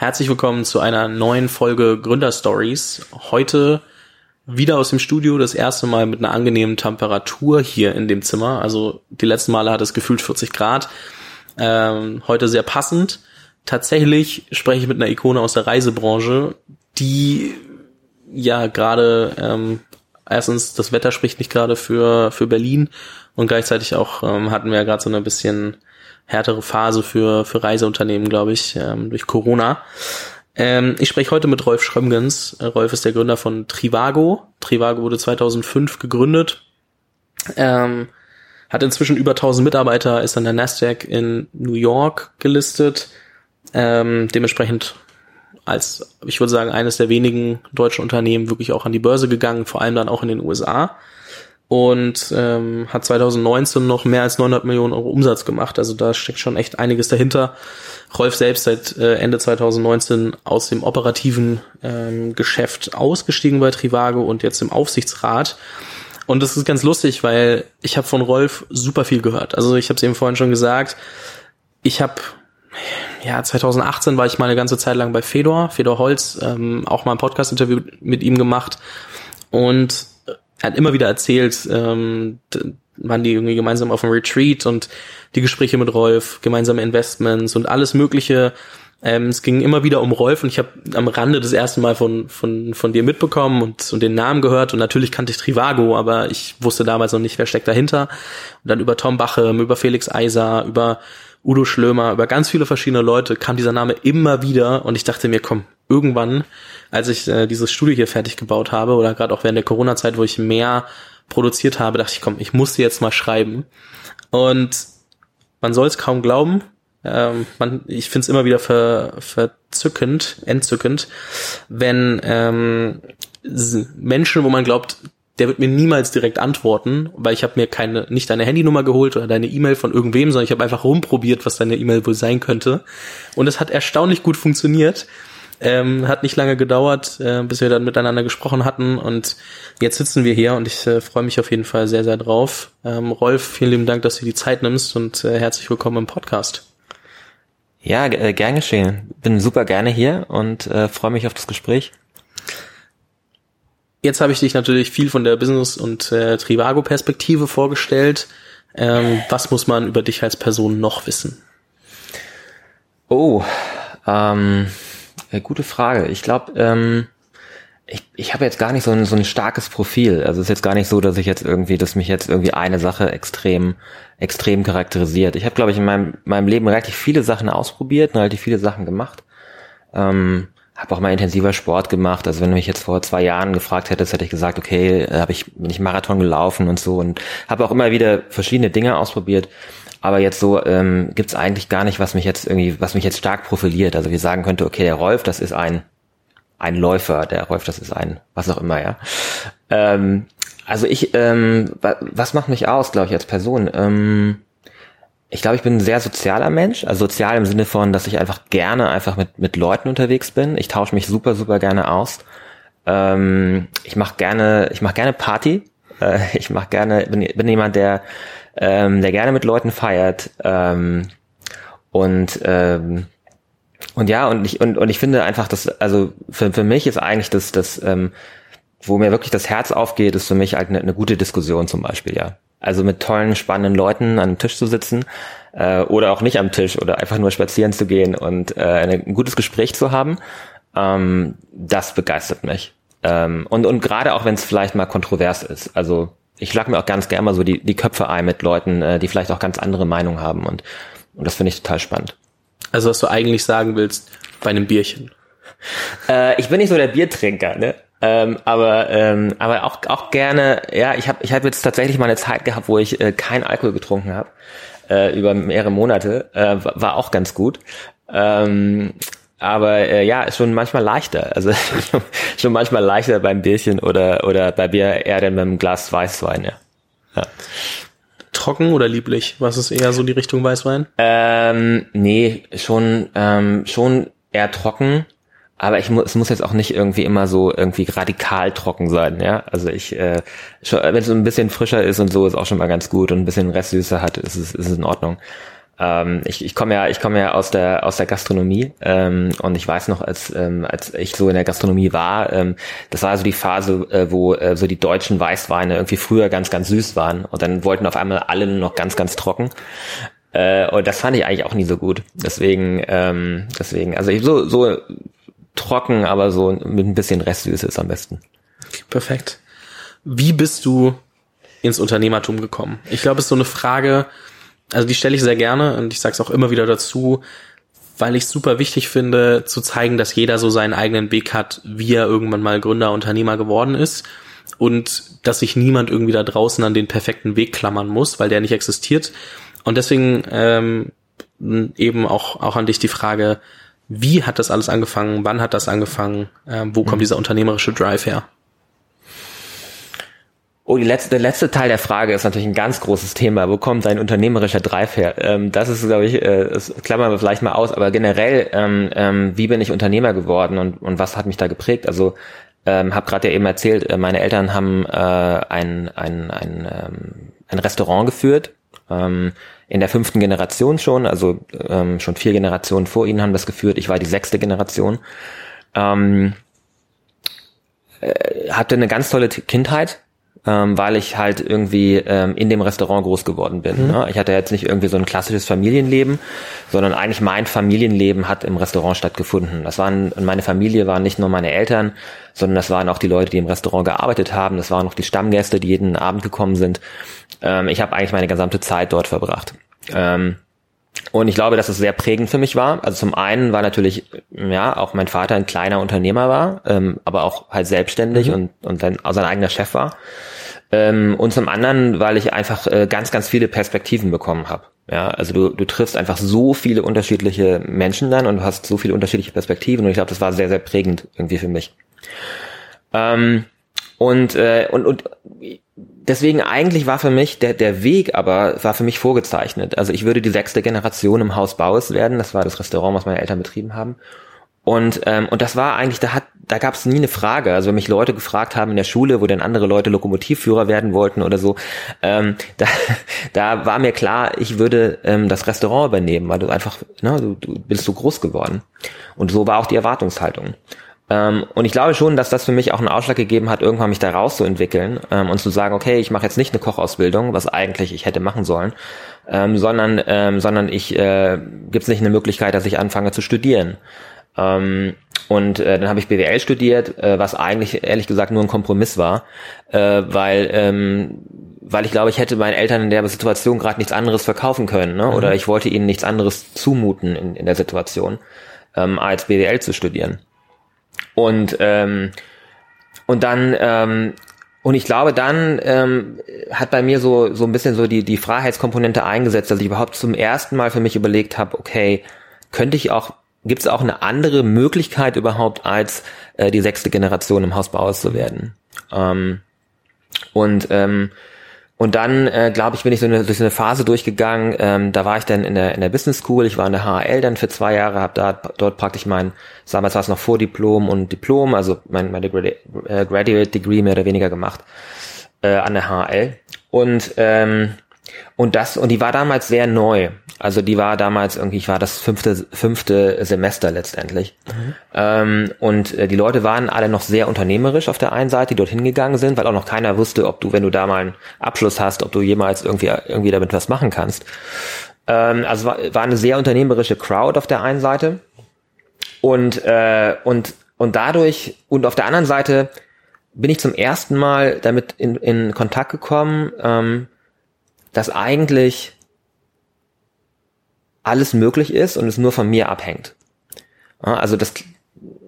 Herzlich willkommen zu einer neuen Folge Gründerstories. Heute wieder aus dem Studio, das erste Mal mit einer angenehmen Temperatur hier in dem Zimmer. Also die letzten Male hat es gefühlt 40 Grad. Ähm, heute sehr passend. Tatsächlich spreche ich mit einer Ikone aus der Reisebranche, die ja gerade ähm, erstens das Wetter spricht nicht gerade für für Berlin und gleichzeitig auch ähm, hatten wir ja gerade so eine bisschen härtere Phase für, für Reiseunternehmen, glaube ich, ähm, durch Corona. Ähm, ich spreche heute mit Rolf Schrömgens. Äh, Rolf ist der Gründer von Trivago. Trivago wurde 2005 gegründet. Ähm, hat inzwischen über 1000 Mitarbeiter, ist an der Nasdaq in New York gelistet. Ähm, dementsprechend als, ich würde sagen, eines der wenigen deutschen Unternehmen wirklich auch an die Börse gegangen, vor allem dann auch in den USA und ähm, hat 2019 noch mehr als 900 Millionen Euro Umsatz gemacht. Also da steckt schon echt einiges dahinter. Rolf selbst seit äh, Ende 2019 aus dem operativen ähm, Geschäft ausgestiegen bei Trivago und jetzt im Aufsichtsrat. Und das ist ganz lustig, weil ich habe von Rolf super viel gehört. Also ich habe es eben vorhin schon gesagt. Ich habe ja 2018 war ich mal eine ganze Zeit lang bei Fedor, Fedor Holz, ähm, auch mal ein Podcast-Interview mit ihm gemacht und er hat immer wieder erzählt, ähm, waren die irgendwie gemeinsam auf einem Retreat und die Gespräche mit Rolf, gemeinsame Investments und alles Mögliche. Ähm, es ging immer wieder um Rolf und ich habe am Rande das erste Mal von, von, von dir mitbekommen und, und den Namen gehört und natürlich kannte ich Trivago, aber ich wusste damals noch nicht, wer steckt dahinter. Und dann über Tom Bachem, über Felix Eiser, über Udo Schlömer, über ganz viele verschiedene Leute kam dieser Name immer wieder und ich dachte mir, komm, irgendwann, als ich äh, dieses Studio hier fertig gebaut habe oder gerade auch während der Corona-Zeit, wo ich mehr produziert habe, dachte ich, komm, ich muss sie jetzt mal schreiben. Und man soll es kaum glauben. Ähm, man, ich finde es immer wieder ver, verzückend, entzückend, wenn ähm, Menschen, wo man glaubt, der wird mir niemals direkt antworten, weil ich habe mir keine nicht deine Handynummer geholt oder deine E-Mail von irgendwem, sondern ich habe einfach rumprobiert, was deine E-Mail wohl sein könnte. Und es hat erstaunlich gut funktioniert. Ähm, hat nicht lange gedauert, äh, bis wir dann miteinander gesprochen hatten und jetzt sitzen wir hier und ich äh, freue mich auf jeden Fall sehr, sehr drauf. Ähm, Rolf, vielen lieben Dank, dass du die Zeit nimmst und äh, herzlich willkommen im Podcast. Ja, äh, gern geschehen. Bin super gerne hier und äh, freue mich auf das Gespräch. Jetzt habe ich dich natürlich viel von der Business- und äh, Trivago-Perspektive vorgestellt. Ähm, was muss man über dich als Person noch wissen? Oh, ähm, äh, gute Frage. Ich glaube, ähm, ich, ich habe jetzt gar nicht so ein, so ein starkes Profil. Also es ist jetzt gar nicht so, dass ich jetzt irgendwie, dass mich jetzt irgendwie eine Sache extrem, extrem charakterisiert. Ich habe, glaube ich, in meinem, meinem Leben relativ viele Sachen ausprobiert und relativ viele Sachen gemacht. Ähm, habe auch mal intensiver Sport gemacht. Also wenn du mich jetzt vor zwei Jahren gefragt hättest, hätte ich gesagt, okay, äh, habe ich bin ich Marathon gelaufen und so und habe auch immer wieder verschiedene Dinge ausprobiert. Aber jetzt so ähm, gibt eigentlich gar nicht, was mich jetzt irgendwie, was mich jetzt stark profiliert. Also wir sagen könnte, okay, der Rolf, das ist ein ein Läufer, der Rolf, das ist ein was auch immer, ja. Ähm, also ich, ähm, was macht mich aus, glaube ich, als Person? Ähm, ich glaube, ich bin ein sehr sozialer Mensch, also sozial im Sinne von, dass ich einfach gerne einfach mit mit Leuten unterwegs bin. Ich tausche mich super, super gerne aus. Ähm, ich mache gerne, ich mache gerne Party. Äh, ich mache gerne, bin, bin jemand, der ähm, der gerne mit Leuten feiert. Ähm, und ähm, und ja, und ich, und, und ich finde einfach, dass, also für, für mich ist eigentlich das, das, ähm, wo mir wirklich das Herz aufgeht, ist für mich halt eine, eine gute Diskussion zum Beispiel, ja. Also mit tollen, spannenden Leuten an einem Tisch zu sitzen äh, oder auch nicht am Tisch oder einfach nur spazieren zu gehen und äh, ein gutes Gespräch zu haben, ähm, das begeistert mich. Ähm, und und gerade auch wenn es vielleicht mal kontrovers ist. Also ich schlag mir auch ganz gerne mal so die, die Köpfe ein mit Leuten, äh, die vielleicht auch ganz andere Meinungen haben und, und das finde ich total spannend. Also was du eigentlich sagen willst, bei einem Bierchen. Äh, ich bin nicht so der Biertrinker, ne? Ähm, aber ähm, aber auch auch gerne, ja, ich habe ich hab jetzt tatsächlich mal eine Zeit gehabt, wo ich äh, kein Alkohol getrunken habe äh, über mehrere Monate, äh, war auch ganz gut. Ähm, aber äh, ja, ist schon manchmal leichter. Also schon manchmal leichter beim Bierchen oder oder bei Bier eher denn beim Glas Weißwein, ja. ja. Trocken oder lieblich? Was ist eher so die Richtung Weißwein? Ähm, nee, schon ähm, schon eher trocken. Aber ich muss, es muss jetzt auch nicht irgendwie immer so irgendwie radikal trocken sein, ja. Also ich, äh, wenn es so ein bisschen frischer ist und so, ist auch schon mal ganz gut und ein bisschen Restsüße hat, ist es, ist es in Ordnung. Ähm, ich ich komme ja, ich komme ja aus der aus der Gastronomie ähm, und ich weiß noch, als ähm, als ich so in der Gastronomie war, ähm, das war so die Phase, äh, wo äh, so die deutschen Weißweine irgendwie früher ganz ganz süß waren und dann wollten auf einmal alle nur noch ganz ganz trocken. Äh, und das fand ich eigentlich auch nie so gut. Deswegen, ähm, deswegen, also ich, so so trocken, aber so mit ein bisschen Restsüße ist am besten. Perfekt. Wie bist du ins Unternehmertum gekommen? Ich glaube, es ist so eine Frage, also die stelle ich sehr gerne und ich sage es auch immer wieder dazu, weil ich super wichtig finde, zu zeigen, dass jeder so seinen eigenen Weg hat, wie er irgendwann mal Gründer, Unternehmer geworden ist und dass sich niemand irgendwie da draußen an den perfekten Weg klammern muss, weil der nicht existiert. Und deswegen ähm, eben auch, auch an dich die Frage, wie hat das alles angefangen? Wann hat das angefangen? Ähm, wo kommt mhm. dieser unternehmerische Drive her? Oh, die letzte, der letzte Teil der Frage ist natürlich ein ganz großes Thema. Wo kommt dein unternehmerischer Drive her? Ähm, das ist, glaube ich, äh, das klammern wir vielleicht mal aus, aber generell, ähm, ähm, wie bin ich Unternehmer geworden und, und was hat mich da geprägt? Also ähm, habe gerade ja eben erzählt, äh, meine Eltern haben äh, ein, ein, ein, ähm, ein Restaurant geführt, ähm, in der fünften Generation schon, also ähm, schon vier Generationen vor ihnen haben das geführt. Ich war die sechste Generation. Ähm, äh, hatte eine ganz tolle Kindheit, ähm, weil ich halt irgendwie ähm, in dem Restaurant groß geworden bin. Mhm. Ne? Ich hatte jetzt nicht irgendwie so ein klassisches Familienleben, sondern eigentlich mein Familienleben hat im Restaurant stattgefunden. Das waren, meine Familie waren nicht nur meine Eltern, sondern das waren auch die Leute, die im Restaurant gearbeitet haben. Das waren auch die Stammgäste, die jeden Abend gekommen sind. Ähm, ich habe eigentlich meine gesamte Zeit dort verbracht. Ähm, und ich glaube, dass es sehr prägend für mich war. Also zum einen war natürlich, ja, auch mein Vater ein kleiner Unternehmer war, ähm, aber auch halt selbstständig mhm. und, und dann auch sein eigener Chef war. Ähm, und zum anderen, weil ich einfach äh, ganz, ganz viele Perspektiven bekommen habe. Ja, also du, du triffst einfach so viele unterschiedliche Menschen dann und du hast so viele unterschiedliche Perspektiven und ich glaube, das war sehr, sehr prägend irgendwie für mich. Ähm, und, äh, und, und deswegen eigentlich war für mich der, der Weg aber, war für mich vorgezeichnet. Also ich würde die sechste Generation im Haus Baues werden. Das war das Restaurant, was meine Eltern betrieben haben. Und, ähm, und das war eigentlich, da hat, da gab es nie eine Frage. Also wenn mich Leute gefragt haben in der Schule, wo dann andere Leute Lokomotivführer werden wollten oder so, ähm, da, da war mir klar, ich würde ähm, das Restaurant übernehmen, weil du einfach, ne, du, du bist so groß geworden. Und so war auch die Erwartungshaltung. Ähm, und ich glaube schon, dass das für mich auch einen Ausschlag gegeben hat, irgendwann mich da rauszuentwickeln ähm, und zu sagen, okay, ich mache jetzt nicht eine Kochausbildung, was eigentlich ich hätte machen sollen, ähm, sondern ähm, sondern ich äh, gibt es nicht eine Möglichkeit, dass ich anfange zu studieren. Ähm, und äh, dann habe ich BWL studiert, äh, was eigentlich ehrlich gesagt nur ein Kompromiss war, äh, weil ähm, weil ich glaube, ich hätte meinen Eltern in der Situation gerade nichts anderes verkaufen können, ne? oder mhm. ich wollte ihnen nichts anderes zumuten in, in der Situation, ähm, als BWL zu studieren. Und, ähm, und dann, ähm, und ich glaube, dann ähm, hat bei mir so, so ein bisschen so die, die Freiheitskomponente eingesetzt, dass ich überhaupt zum ersten Mal für mich überlegt habe, okay, könnte ich auch, gibt es auch eine andere Möglichkeit überhaupt, als äh, die sechste Generation im Hausbauhaus zu werden? Ähm, und ähm, und dann, äh, glaube ich, bin ich so eine, durch so eine Phase durchgegangen. Ähm, da war ich dann in der, in der Business School. Ich war in der HL dann für zwei Jahre, habe da dort praktisch mein, damals war es noch Vordiplom und Diplom, also mein, meine äh, Graduate Degree mehr oder weniger gemacht äh, an der HL. Und ähm, und das, und die war damals sehr neu. Also die war damals irgendwie, ich war das fünfte, fünfte Semester letztendlich. Mhm. Ähm, und äh, die Leute waren alle noch sehr unternehmerisch auf der einen Seite, die dorthin gegangen sind, weil auch noch keiner wusste, ob du, wenn du da mal einen Abschluss hast, ob du jemals irgendwie, irgendwie damit was machen kannst. Ähm, also war, war eine sehr unternehmerische Crowd auf der einen Seite. Und, äh, und, und dadurch, und auf der anderen Seite bin ich zum ersten Mal damit in, in Kontakt gekommen, ähm, dass eigentlich alles möglich ist und es nur von mir abhängt. Also das,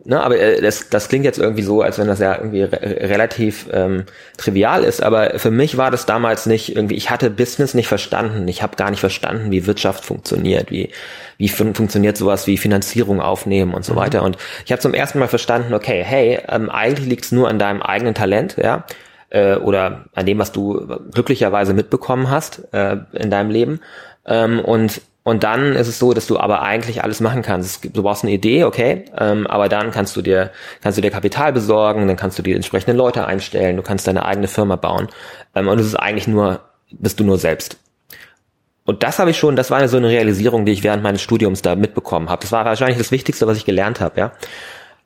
ne, aber äh, das, das klingt jetzt irgendwie so, als wenn das ja irgendwie re relativ ähm, trivial ist, aber für mich war das damals nicht irgendwie, ich hatte Business nicht verstanden, ich habe gar nicht verstanden, wie Wirtschaft funktioniert, wie, wie fun funktioniert sowas wie Finanzierung aufnehmen und so mhm. weiter. Und ich habe zum ersten Mal verstanden, okay, hey, ähm, eigentlich liegt es nur an deinem eigenen Talent, ja, äh, oder an dem, was du glücklicherweise mitbekommen hast äh, in deinem Leben. Ähm, und und dann ist es so, dass du aber eigentlich alles machen kannst. Du brauchst eine Idee, okay, ähm, aber dann kannst du dir kannst du dir Kapital besorgen, dann kannst du die entsprechenden Leute einstellen, du kannst deine eigene Firma bauen. Ähm, und es ist eigentlich nur bist du nur selbst. und das habe ich schon, das war so eine Realisierung, die ich während meines Studiums da mitbekommen habe. Das war wahrscheinlich das Wichtigste, was ich gelernt habe, ja.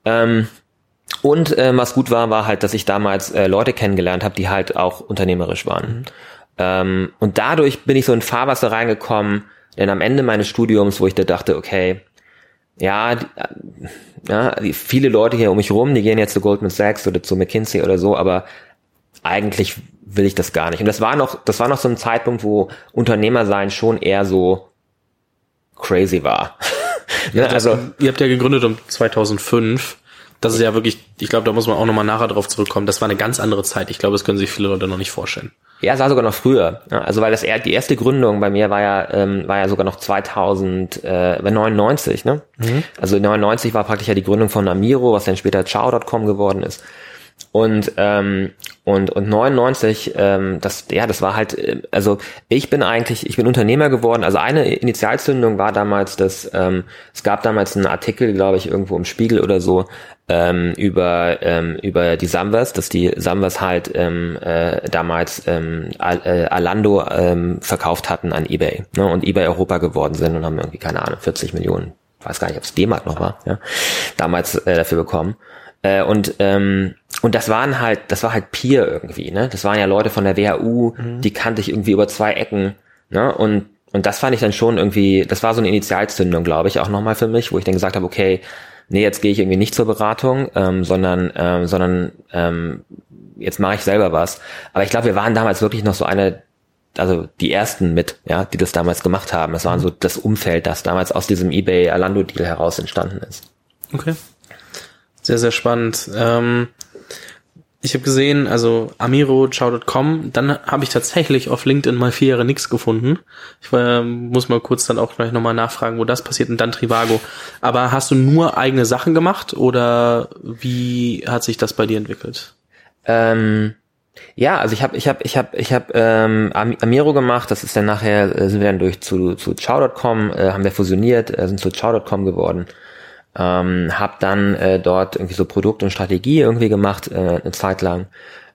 Ähm, und äh, was gut war, war halt, dass ich damals äh, Leute kennengelernt habe, die halt auch unternehmerisch waren. Mhm. Ähm, und dadurch bin ich so in Fahrwasser reingekommen, denn am Ende meines Studiums, wo ich da dachte, okay, ja, die, äh, ja, viele Leute hier um mich rum, die gehen jetzt zu Goldman Sachs oder zu McKinsey oder so, aber eigentlich will ich das gar nicht. Und das war noch, das war noch so ein Zeitpunkt, wo Unternehmer sein schon eher so crazy war. ja, also, ihr habt ja gegründet um 2005 das ist ja wirklich, ich glaube, da muss man auch nochmal nachher drauf zurückkommen. Das war eine ganz andere Zeit. Ich glaube, das können sich viele Leute noch nicht vorstellen. Ja, es war sogar noch früher. Also weil das die erste Gründung bei mir war ja ähm, war ja sogar noch 2000 äh, 99, ne? Mhm. Also 99 war praktisch ja die Gründung von Amiro, was dann später Chow.com geworden ist. Und ähm, und und 99, ähm, das ja, das war halt, äh, also ich bin eigentlich, ich bin Unternehmer geworden. Also eine Initialzündung war damals, dass ähm, es gab damals einen Artikel, glaube ich, irgendwo im Spiegel oder so ähm, über ähm, über die Samwas, dass die Samwas halt ähm, äh, damals ähm, Al äh, Alando ähm, verkauft hatten an eBay ne, und eBay Europa geworden sind und haben irgendwie keine Ahnung 40 Millionen, weiß gar nicht, ob es D-Mark noch war, ja, damals äh, dafür bekommen. Äh, und ähm, und das waren halt, das war halt Peer irgendwie, ne? Das waren ja Leute von der WHU, mhm. die kannte ich irgendwie über zwei Ecken, ne? Und und das fand ich dann schon irgendwie, das war so eine Initialzündung, glaube ich, auch nochmal für mich, wo ich dann gesagt habe, okay, nee, jetzt gehe ich irgendwie nicht zur Beratung, ähm, sondern, ähm, sondern ähm, jetzt mache ich selber was. Aber ich glaube, wir waren damals wirklich noch so eine, also die ersten mit, ja, die das damals gemacht haben. Es waren so das Umfeld, das damals aus diesem eBay Alando Deal heraus entstanden ist. Okay. Sehr, sehr spannend. Ähm, ich habe gesehen, also Amiro, Ciao.com, dann habe ich tatsächlich auf LinkedIn mal vier Jahre nichts gefunden. Ich äh, muss mal kurz dann auch gleich nochmal nachfragen, wo das passiert und dann Trivago. Aber hast du nur eigene Sachen gemacht oder wie hat sich das bei dir entwickelt? Ähm, ja, also ich habe ich habe ich habe ich habe ähm, Amiro gemacht, das ist dann nachher äh, sind wir dann durch zu zu Ciao.com, äh, haben wir fusioniert, äh, sind zu Ciao.com geworden. Ähm, habe dann äh, dort irgendwie so Produkt und Strategie irgendwie gemacht, äh, eine Zeit lang.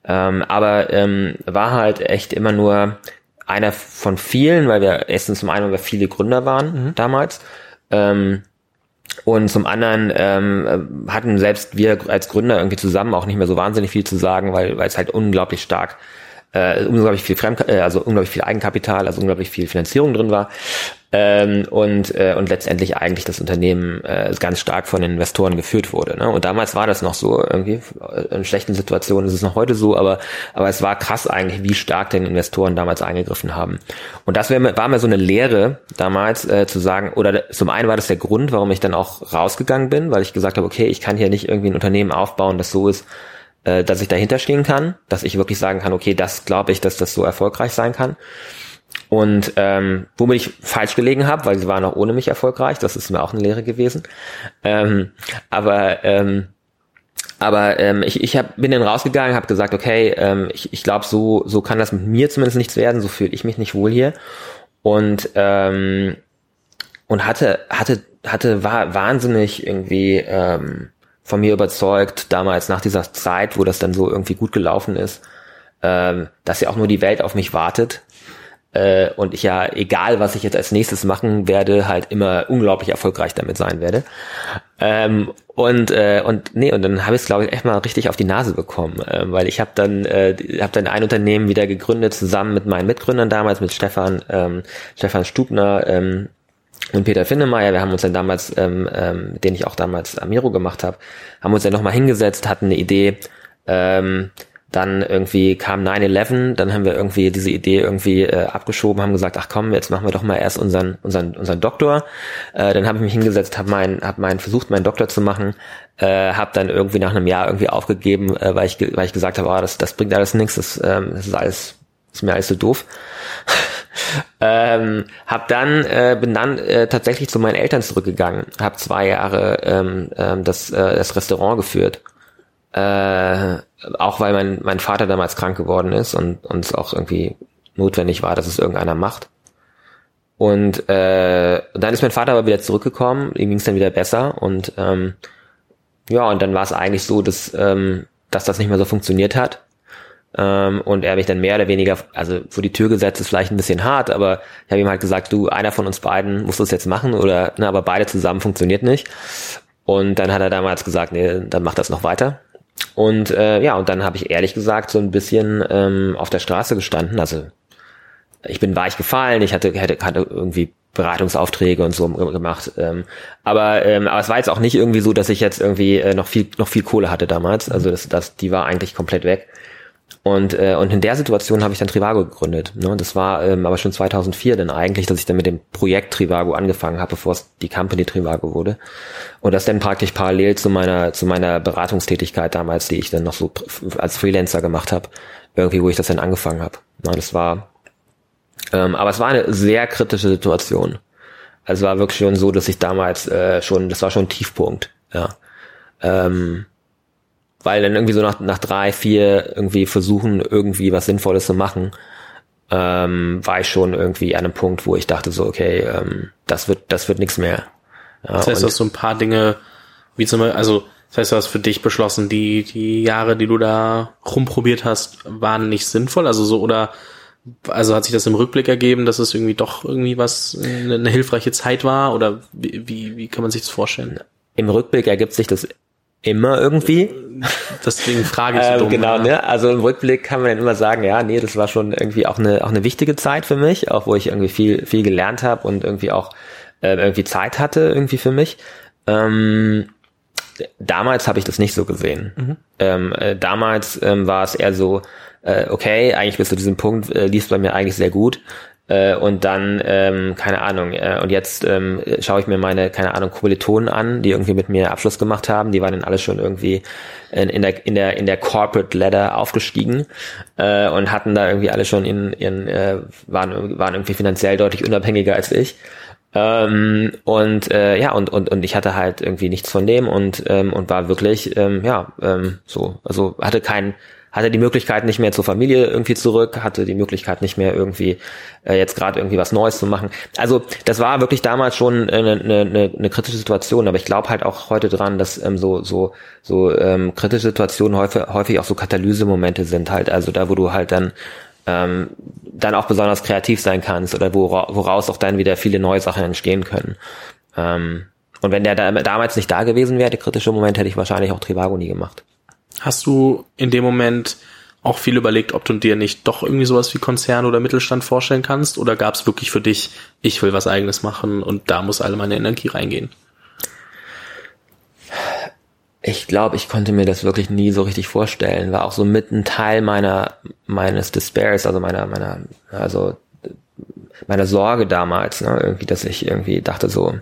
Ähm, aber ähm, war halt echt immer nur einer von vielen, weil wir erstens zum einen, weil wir viele Gründer waren mhm. damals. Ähm, und zum anderen ähm, hatten selbst wir als Gründer irgendwie zusammen auch nicht mehr so wahnsinnig viel zu sagen, weil weil es halt unglaublich stark äh, unglaublich viel Fremd, äh, also unglaublich viel Eigenkapital, also unglaublich viel Finanzierung drin war ähm, und äh, und letztendlich eigentlich das Unternehmen äh, ganz stark von den Investoren geführt wurde. Ne? Und damals war das noch so irgendwie in schlechten Situationen ist es noch heute so, aber aber es war krass eigentlich, wie stark den Investoren damals eingegriffen haben. Und das wär, war mir so eine Lehre damals äh, zu sagen, oder zum einen war das der Grund, warum ich dann auch rausgegangen bin, weil ich gesagt habe, okay, ich kann hier nicht irgendwie ein Unternehmen aufbauen, das so ist, äh, dass ich dahinter stehen kann, dass ich wirklich sagen kann, okay, das glaube ich, dass das so erfolgreich sein kann. Und ähm, womit ich falsch gelegen habe, weil sie waren auch ohne mich erfolgreich, das ist mir auch eine Lehre gewesen. Ähm, aber ähm, aber ähm, ich, ich hab, bin dann rausgegangen, habe gesagt, okay, ähm, ich, ich glaube, so so kann das mit mir zumindest nichts werden, so fühle ich mich nicht wohl hier und ähm, und hatte hatte hatte war wahnsinnig irgendwie ähm, von mir überzeugt damals nach dieser Zeit, wo das dann so irgendwie gut gelaufen ist, ähm, dass ja auch nur die Welt auf mich wartet äh, und ich ja, egal was ich jetzt als nächstes machen werde, halt immer unglaublich erfolgreich damit sein werde. Ähm, und äh, und nee, und dann habe ich es glaube ich echt mal richtig auf die Nase bekommen, äh, weil ich habe dann äh, habe dann ein Unternehmen wieder gegründet zusammen mit meinen Mitgründern damals mit Stefan ähm, Stefan Stubner ähm, und Peter Finnemeyer, wir haben uns dann damals, ähm, ähm, den ich auch damals Amiro gemacht habe, haben uns dann nochmal hingesetzt, hatten eine Idee, ähm, dann irgendwie kam 9-11, dann haben wir irgendwie diese Idee irgendwie äh, abgeschoben, haben gesagt, ach komm, jetzt machen wir doch mal erst unseren unseren unseren Doktor. Äh, dann habe ich mich hingesetzt, habe mein, hab mein versucht, meinen Doktor zu machen, äh, habe dann irgendwie nach einem Jahr irgendwie aufgegeben, äh, weil ich weil ich gesagt habe, oh, das das bringt alles nichts, das, ähm, das ist alles ist mir alles so doof. Ähm, hab dann äh, bin dann äh, tatsächlich zu meinen Eltern zurückgegangen, habe zwei Jahre ähm, ähm, das äh, das Restaurant geführt äh, auch weil mein, mein Vater damals krank geworden ist und und es auch irgendwie notwendig war, dass es irgendeiner macht. Und äh, dann ist mein Vater aber wieder zurückgekommen, ihm ging es dann wieder besser und ähm, ja, und dann war es eigentlich so, dass, ähm, dass das nicht mehr so funktioniert hat. Ähm, und er mich dann mehr oder weniger, also vor die Tür gesetzt ist vielleicht ein bisschen hart, aber ich habe ihm halt gesagt, du, einer von uns beiden muss das jetzt machen oder, ne, aber beide zusammen funktioniert nicht. Und dann hat er damals gesagt, nee, dann mach das noch weiter. Und äh, ja, und dann habe ich ehrlich gesagt so ein bisschen ähm, auf der Straße gestanden. Also ich bin weich gefallen, ich hatte, hatte, hatte irgendwie Beratungsaufträge und so gemacht. Ähm, aber, ähm, aber es war jetzt auch nicht irgendwie so, dass ich jetzt irgendwie äh, noch viel noch viel Kohle hatte damals. Also das, das die war eigentlich komplett weg. Und, äh, und in der Situation habe ich dann Trivago gegründet. Ne? Das war ähm, aber schon 2004 dann eigentlich, dass ich dann mit dem Projekt Trivago angefangen habe, bevor es die Company Trivago wurde. Und das dann praktisch parallel zu meiner zu meiner Beratungstätigkeit damals, die ich dann noch so als Freelancer gemacht habe, irgendwie, wo ich das dann angefangen habe. Na, das war, ähm, aber es war eine sehr kritische Situation. Also es war wirklich schon so, dass ich damals äh, schon, das war schon ein Tiefpunkt. Ja. Ähm, weil dann irgendwie so nach, nach drei, vier irgendwie versuchen, irgendwie was Sinnvolles zu machen, ähm, war ich schon irgendwie an einem Punkt, wo ich dachte so, okay, ähm, das wird, das wird nichts mehr. Ja, das heißt, du hast so ein paar Dinge, wie zum Beispiel, also das heißt, du hast für dich beschlossen, die, die Jahre, die du da rumprobiert hast, waren nicht sinnvoll, also so, oder also hat sich das im Rückblick ergeben, dass es irgendwie doch irgendwie was, eine, eine hilfreiche Zeit war, oder wie, wie, wie kann man sich das vorstellen? Im Rückblick ergibt sich das immer irgendwie. Deswegen frage ich so ähm, dumm. Genau, ne? Also im Rückblick kann man dann immer sagen, ja, nee, das war schon irgendwie auch eine auch eine wichtige Zeit für mich, auch wo ich irgendwie viel viel gelernt habe und irgendwie auch äh, irgendwie Zeit hatte irgendwie für mich. Ähm, damals habe ich das nicht so gesehen. Mhm. Ähm, äh, damals ähm, war es eher so, äh, okay, eigentlich bis zu diesem Punkt äh, lief bei mir eigentlich sehr gut. Äh, und dann, ähm, keine Ahnung, äh, und jetzt ähm, schaue ich mir meine, keine Ahnung, Kommilitonen an, die irgendwie mit mir Abschluss gemacht haben. Die waren dann alle schon irgendwie in, in der in der in der Corporate Ladder aufgestiegen äh, und hatten da irgendwie alle schon in ihren äh, waren waren irgendwie finanziell deutlich unabhängiger als ich. Ähm, und äh, ja und und und ich hatte halt irgendwie nichts von dem und ähm, und war wirklich ähm, ja ähm, so also hatte keinen hatte die Möglichkeit nicht mehr zur Familie irgendwie zurück, hatte die Möglichkeit nicht mehr irgendwie äh, jetzt gerade irgendwie was Neues zu machen. Also das war wirklich damals schon eine, eine, eine, kritische Situation, aber ich glaube halt auch heute dran, dass ähm, so so so ähm, kritische Situationen häufig häufig auch so Katalysemomente sind halt, also da wo du halt dann ähm, dann auch besonders kreativ sein kannst oder wora, woraus auch dann wieder viele neue Sachen entstehen können. Ähm, und wenn der da, damals nicht da gewesen wäre, der kritische Moment, hätte ich wahrscheinlich auch Trivago nie gemacht. Hast du in dem Moment auch viel überlegt, ob du dir nicht doch irgendwie sowas wie Konzern oder Mittelstand vorstellen kannst? Oder gab es wirklich für dich, ich will was eigenes machen und da muss alle meine Energie reingehen? Ich glaube, ich konnte mir das wirklich nie so richtig vorstellen. War auch so mit ein Teil meiner meines Despairs, also meiner meiner also meiner Sorge damals, ne, irgendwie, dass ich irgendwie dachte so,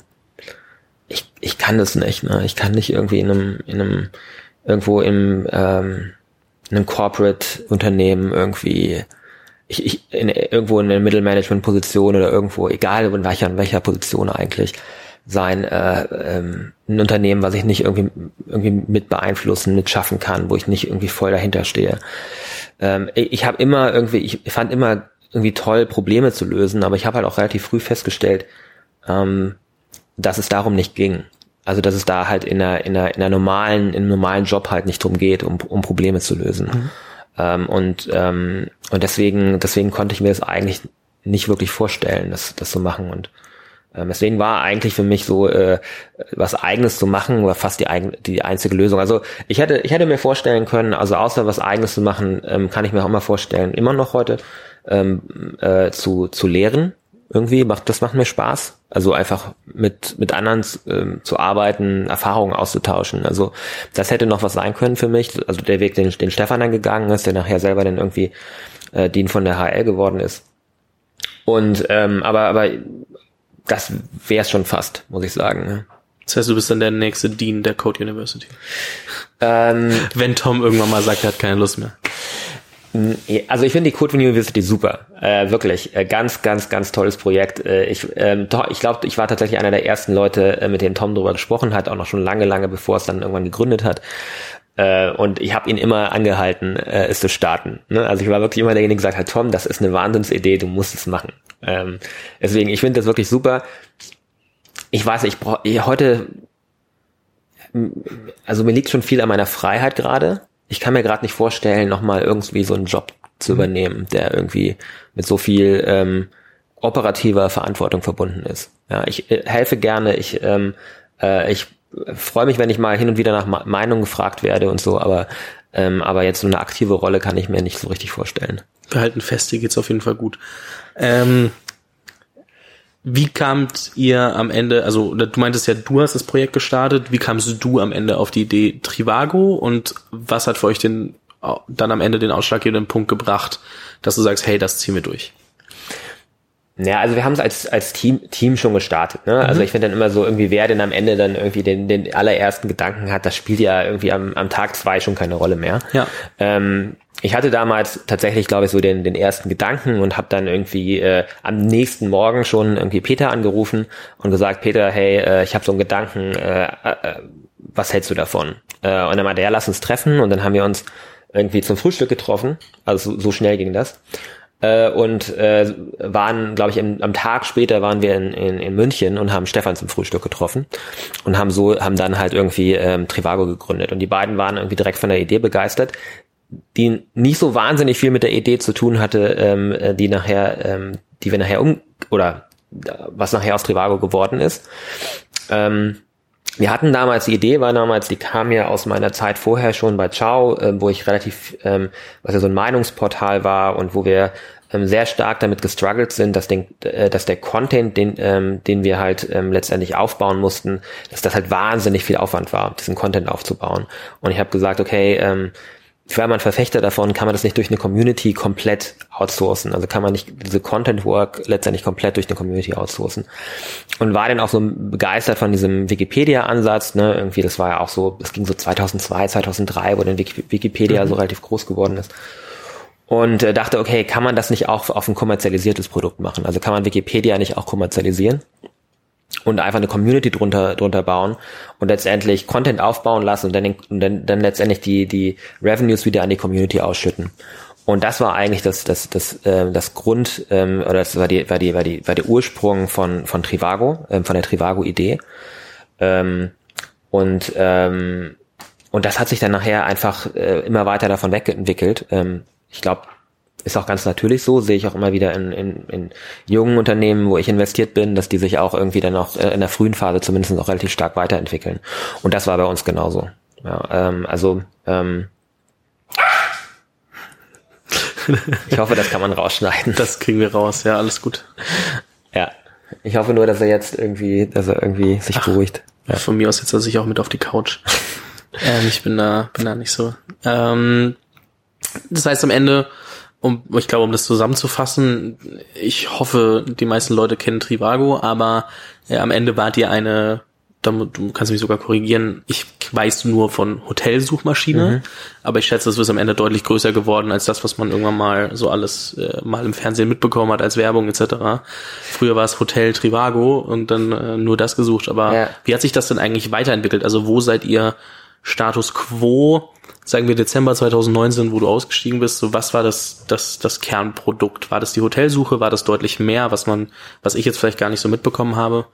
ich ich kann das nicht, ne, ich kann nicht irgendwie in einem in einem irgendwo im ähm, in einem Corporate-Unternehmen irgendwie ich, ich in, irgendwo in einer Mittelmanagement-Position oder irgendwo, egal in welcher, in welcher Position eigentlich, sein äh, ähm, ein Unternehmen, was ich nicht irgendwie irgendwie mit beeinflussen, mit schaffen kann, wo ich nicht irgendwie voll dahinter stehe. Ähm, ich ich habe immer irgendwie, ich fand immer irgendwie toll, Probleme zu lösen, aber ich habe halt auch relativ früh festgestellt, ähm, dass es darum nicht ging. Also dass es da halt in einer, in einer, in einer normalen, in einem normalen Job halt nicht drum geht, um, um Probleme zu lösen. Mhm. Ähm, und, ähm, und deswegen, deswegen konnte ich mir das eigentlich nicht wirklich vorstellen, das, das zu machen. Und ähm, deswegen war eigentlich für mich so, äh, was Eigenes zu machen, war fast die, eigen, die einzige Lösung. Also ich hätte, ich hätte mir vorstellen können, also außer was Eigenes zu machen, ähm, kann ich mir auch immer vorstellen, immer noch heute ähm, äh, zu, zu lehren irgendwie macht das macht mir Spaß also einfach mit mit anderen ähm, zu arbeiten Erfahrungen auszutauschen also das hätte noch was sein können für mich also der Weg den, den Stefan dann gegangen ist der nachher selber dann irgendwie äh, Dean von der HL geworden ist und ähm, aber aber das wäre es schon fast muss ich sagen ne? Das heißt, du bist dann der nächste Dean der Code University. Ähm, Wenn Tom irgendwann mal sagt, er hat keine Lust mehr. Also ich finde die Code University super, äh, wirklich äh, ganz, ganz, ganz tolles Projekt. Äh, ich ähm, ich glaube, ich war tatsächlich einer der ersten Leute, äh, mit denen Tom darüber gesprochen hat, auch noch schon lange, lange bevor es dann irgendwann gegründet hat. Äh, und ich habe ihn immer angehalten, äh, es zu starten. Ne? Also ich war wirklich immer derjenige, der gesagt hat, Tom, das ist eine Wahnsinnsidee, du musst es machen. Ähm, deswegen, ich finde das wirklich super. Ich weiß, ich brauche heute, also mir liegt schon viel an meiner Freiheit gerade ich kann mir gerade nicht vorstellen, nochmal irgendwie so einen Job zu mhm. übernehmen, der irgendwie mit so viel ähm, operativer Verantwortung verbunden ist. Ja, ich äh, helfe gerne, ich, ähm, äh, ich freue mich, wenn ich mal hin und wieder nach Meinung gefragt werde und so, aber, ähm, aber jetzt so eine aktive Rolle kann ich mir nicht so richtig vorstellen. Wir halten fest, hier geht's auf jeden Fall gut. Ähm, wie kamt ihr am Ende, also du meintest ja, du hast das Projekt gestartet, wie kamst du am Ende auf die Idee Trivago und was hat für euch den, dann am Ende den ausschlaggebenden Punkt gebracht, dass du sagst, hey, das ziehen wir durch? Ja, also wir haben es als, als Team, Team schon gestartet. Ne? Also mhm. Also ich finde dann immer so, irgendwie wer denn am Ende dann irgendwie den, den allerersten Gedanken hat, das spielt ja irgendwie am, am Tag zwei schon keine Rolle mehr. Ja. Ähm, ich hatte damals tatsächlich, glaube ich, so den, den ersten Gedanken und habe dann irgendwie äh, am nächsten Morgen schon irgendwie Peter angerufen und gesagt, Peter, hey, äh, ich habe so einen Gedanken, äh, äh, was hältst du davon? Äh, und dann meinte er, lass uns treffen und dann haben wir uns irgendwie zum Frühstück getroffen. Also so, so schnell ging das äh, und äh, waren, glaube ich, im, am Tag später waren wir in, in, in München und haben Stefan zum Frühstück getroffen und haben so, haben dann halt irgendwie ähm, Trivago gegründet. Und die beiden waren irgendwie direkt von der Idee begeistert, die nicht so wahnsinnig viel mit der Idee zu tun hatte, ähm, äh, die nachher, ähm, die wir nachher um oder was nachher aus Trivago geworden ist. Ähm, wir hatten damals die Idee, war damals, die kam ja aus meiner Zeit vorher schon bei Ciao, äh, wo ich relativ, ähm, was ja so ein Meinungsportal war und wo wir ähm, sehr stark damit gestruggelt sind, dass, den, äh, dass der Content, den, ähm, den wir halt ähm, letztendlich aufbauen mussten, dass das halt wahnsinnig viel Aufwand war, diesen Content aufzubauen. Und ich habe gesagt, okay, ähm, ich war immer ein Verfechter davon, kann man das nicht durch eine Community komplett outsourcen. Also kann man nicht diese Content Work letztendlich komplett durch eine Community outsourcen. Und war dann auch so begeistert von diesem Wikipedia-Ansatz. Ne? Irgendwie, das war ja auch so, das ging so 2002, 2003, wo dann Wikipedia mhm. so relativ groß geworden ist. Und äh, dachte, okay, kann man das nicht auch auf ein kommerzialisiertes Produkt machen? Also kann man Wikipedia nicht auch kommerzialisieren? Und einfach eine Community drunter drunter bauen und letztendlich Content aufbauen lassen und dann, und dann, dann letztendlich die die Revenues wieder an die Community ausschütten. Und das war eigentlich das das das äh, das Grund ähm, oder das war die war die war die war der Ursprung von von Trivago ähm, von der Trivago Idee ähm, und ähm, und das hat sich dann nachher einfach äh, immer weiter davon wegentwickelt. Ähm, ich glaube ist auch ganz natürlich so, sehe ich auch immer wieder in, in, in jungen Unternehmen, wo ich investiert bin, dass die sich auch irgendwie dann auch äh, in der frühen Phase zumindest auch relativ stark weiterentwickeln. Und das war bei uns genauso. Ja, ähm, also ähm, ich hoffe, das kann man rausschneiden. Das kriegen wir raus, ja, alles gut. Ja. Ich hoffe nur, dass er jetzt irgendwie, dass er irgendwie sich Ach, beruhigt. Ja. Von mir aus setzt er sich auch mit auf die Couch. ähm, ich bin da, bin da nicht so. Ähm, das heißt am Ende, um, ich glaube, um das zusammenzufassen, ich hoffe, die meisten Leute kennen Trivago, aber ja, am Ende wart ihr eine, du kannst mich sogar korrigieren, ich weiß nur von Hotelsuchmaschine, mhm. aber ich schätze, es ist am Ende deutlich größer geworden als das, was man irgendwann mal so alles äh, mal im Fernsehen mitbekommen hat als Werbung etc. Früher war es Hotel Trivago und dann äh, nur das gesucht, aber ja. wie hat sich das denn eigentlich weiterentwickelt? Also wo seid ihr Status quo sagen wir Dezember 2019, wo du ausgestiegen bist, so was war das, das, das Kernprodukt? War das die Hotelsuche? War das deutlich mehr, was man, was ich jetzt vielleicht gar nicht so mitbekommen habe?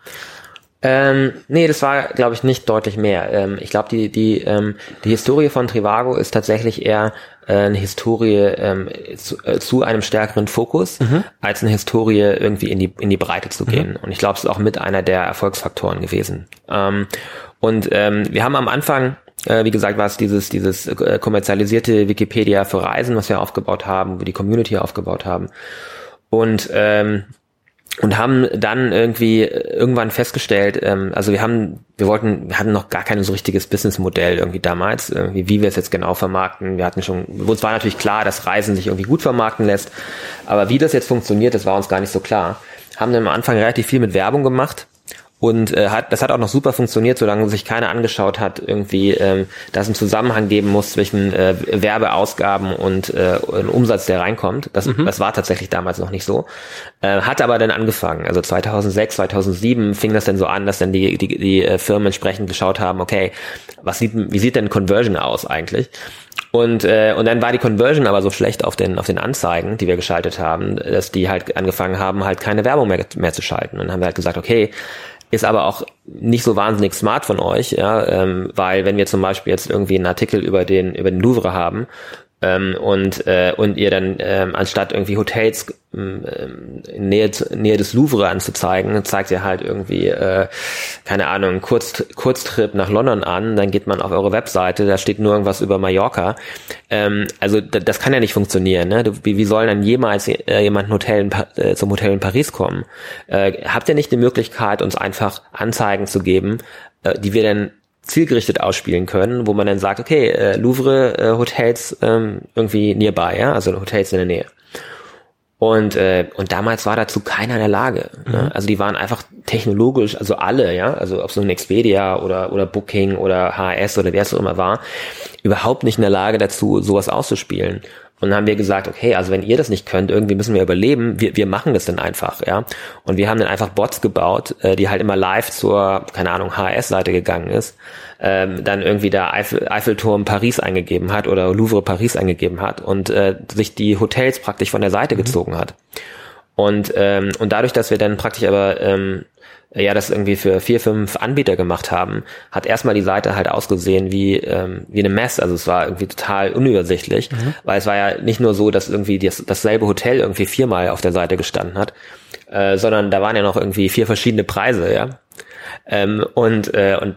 Ähm, nee, das war, glaube ich, nicht deutlich mehr. Ähm, ich glaube, die, die, ähm, die Historie von Trivago ist tatsächlich eher äh, eine Historie ähm, zu, äh, zu einem stärkeren Fokus, mhm. als eine Historie irgendwie in die, in die Breite zu gehen. Mhm. Und ich glaube, es ist auch mit einer der Erfolgsfaktoren gewesen. Ähm, und ähm, wir haben am Anfang äh, wie gesagt, war es dieses, dieses äh, kommerzialisierte Wikipedia für Reisen, was wir aufgebaut haben, wo die Community aufgebaut haben. Und ähm, und haben dann irgendwie irgendwann festgestellt, ähm, also wir haben, wir wollten, wir hatten noch gar kein so richtiges Businessmodell irgendwie damals, irgendwie wie wir es jetzt genau vermarkten. Wir hatten schon, uns war natürlich klar, dass Reisen sich irgendwie gut vermarkten lässt, aber wie das jetzt funktioniert, das war uns gar nicht so klar. Haben dann am Anfang relativ viel mit Werbung gemacht und äh, hat, das hat auch noch super funktioniert, solange sich keiner angeschaut hat, irgendwie, ähm, dass es einen Zusammenhang geben muss zwischen äh, Werbeausgaben und äh, Umsatz, der reinkommt. Das, mhm. das war tatsächlich damals noch nicht so. Äh, hat aber dann angefangen. Also 2006, 2007 fing das dann so an, dass dann die, die, die äh, Firmen entsprechend geschaut haben, okay, was sieht, wie sieht denn Conversion aus eigentlich? Und, äh, und dann war die Conversion aber so schlecht auf den, auf den Anzeigen, die wir geschaltet haben, dass die halt angefangen haben, halt keine Werbung mehr, mehr zu schalten. Und dann haben wir halt gesagt, okay, ist aber auch nicht so wahnsinnig smart von euch, ja, ähm, weil wenn wir zum Beispiel jetzt irgendwie einen Artikel über den über den Louvre haben ähm, und äh, und ihr dann ähm, anstatt irgendwie Hotels ähm, in Nähe, Nähe des Louvre anzuzeigen, zeigt ihr halt irgendwie äh, keine Ahnung Kurz, Kurztrip nach London an, dann geht man auf eure Webseite, da steht nur irgendwas über Mallorca. Ähm, also das kann ja nicht funktionieren. Ne? Wie, wie soll dann jemals äh, jemand ein Hotel in, äh, zum Hotel in Paris kommen? Äh, habt ihr nicht die Möglichkeit, uns einfach Anzeigen zu geben, äh, die wir dann zielgerichtet ausspielen können, wo man dann sagt, okay, äh, Louvre äh, Hotels ähm, irgendwie nearby, ja, also Hotels in der Nähe. Und, äh, und damals war dazu keiner in der Lage. Ne? Mhm. Also die waren einfach technologisch, also alle, ja, also ob so ein Expedia oder, oder Booking oder HS oder wer es auch immer war, überhaupt nicht in der Lage dazu, sowas auszuspielen. Und dann haben wir gesagt, okay, also wenn ihr das nicht könnt, irgendwie müssen wir überleben, wir, wir machen das dann einfach, ja. Und wir haben dann einfach Bots gebaut, äh, die halt immer live zur, keine Ahnung, HS-Seite gegangen ist, ähm, dann irgendwie der Eiffel, Eiffelturm Paris eingegeben hat oder Louvre Paris eingegeben hat und äh, sich die Hotels praktisch von der Seite mhm. gezogen hat. Und, ähm, und dadurch, dass wir dann praktisch aber ähm, ja das irgendwie für vier, fünf Anbieter gemacht haben, hat erstmal die Seite halt ausgesehen wie, ähm, wie eine Mess. Also es war irgendwie total unübersichtlich, mhm. weil es war ja nicht nur so, dass irgendwie das, dasselbe Hotel irgendwie viermal auf der Seite gestanden hat, äh, sondern da waren ja noch irgendwie vier verschiedene Preise, ja. Ähm, und, äh, und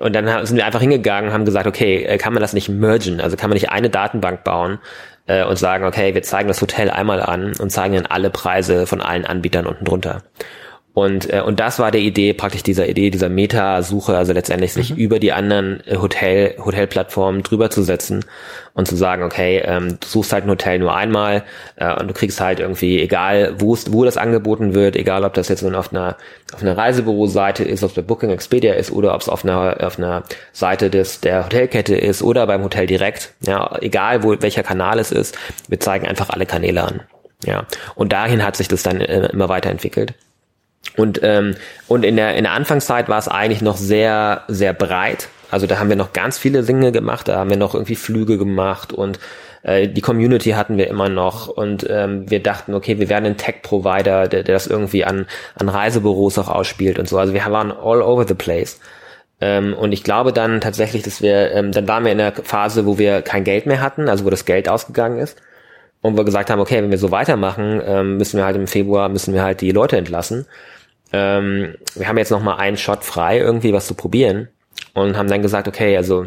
und dann sind wir einfach hingegangen, haben gesagt, okay, äh, kann man das nicht mergen? Also kann man nicht eine Datenbank bauen äh, und sagen, okay, wir zeigen das Hotel einmal an und zeigen dann alle Preise von allen Anbietern unten drunter. Und, äh, und das war die Idee, praktisch dieser Idee, dieser Meta-Suche, also letztendlich sich mhm. über die anderen äh, Hotel, Hotelplattformen drüber zu setzen und zu sagen, okay, ähm, du suchst halt ein Hotel nur einmal äh, und du kriegst halt irgendwie, egal wo wo das angeboten wird, egal ob das jetzt nun auf einer, auf einer Reisebüro-Seite ist, auf der Booking Expedia ist oder ob es auf einer, auf einer Seite des, der Hotelkette ist oder beim Hotel direkt, ja, egal wo, welcher Kanal es ist, wir zeigen einfach alle Kanäle an. Ja, und dahin hat sich das dann äh, immer weiterentwickelt. Und, ähm, und in, der, in der Anfangszeit war es eigentlich noch sehr, sehr breit. Also da haben wir noch ganz viele Dinge gemacht, da haben wir noch irgendwie Flüge gemacht und äh, die Community hatten wir immer noch und ähm, wir dachten, okay, wir werden ein Tech-Provider, der, der das irgendwie an, an Reisebüros auch ausspielt und so. Also wir waren all over the place. Ähm, und ich glaube dann tatsächlich, dass wir, ähm, dann waren wir in der Phase, wo wir kein Geld mehr hatten, also wo das Geld ausgegangen ist. Und wir gesagt haben, okay, wenn wir so weitermachen, ähm, müssen wir halt im Februar, müssen wir halt die Leute entlassen ähm, wir haben jetzt noch mal einen Shot frei, irgendwie was zu probieren und haben dann gesagt, okay, also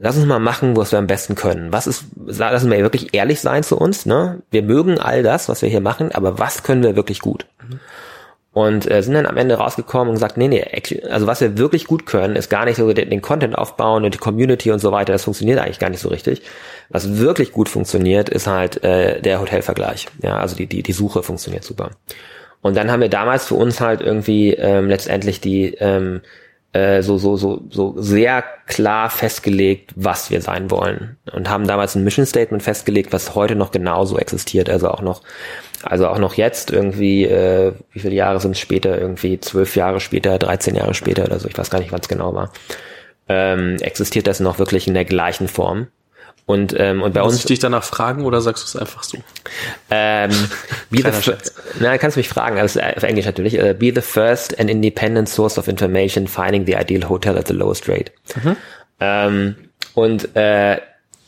lass uns mal machen, was wir am besten können. Was ist, lassen wir wirklich ehrlich sein zu uns, ne? Wir mögen all das, was wir hier machen, aber was können wir wirklich gut? Mhm. Und äh, sind dann am Ende rausgekommen und gesagt, nee, nee, also was wir wirklich gut können, ist gar nicht so den, den Content aufbauen und die Community und so weiter, das funktioniert eigentlich gar nicht so richtig. Was wirklich gut funktioniert, ist halt äh, der Hotelvergleich. Ja, also die, die, die Suche funktioniert super. Und dann haben wir damals für uns halt irgendwie ähm, letztendlich die ähm, äh, so so so so sehr klar festgelegt, was wir sein wollen. Und haben damals ein Mission Statement festgelegt, was heute noch genauso existiert, also auch noch also auch noch jetzt irgendwie äh, wie viele Jahre sind es später? Irgendwie zwölf Jahre später, 13 Jahre später oder so, ich weiß gar nicht, wann es genau war, ähm, existiert das noch wirklich in der gleichen Form. Und, ähm, und bei Muss uns. ich dich danach fragen oder sagst du es einfach so? Ähm, be the na, kannst du mich fragen, also auf Englisch natürlich. Uh, be the first and independent source of information finding the ideal hotel at the lowest rate. Mhm. Ähm, und äh,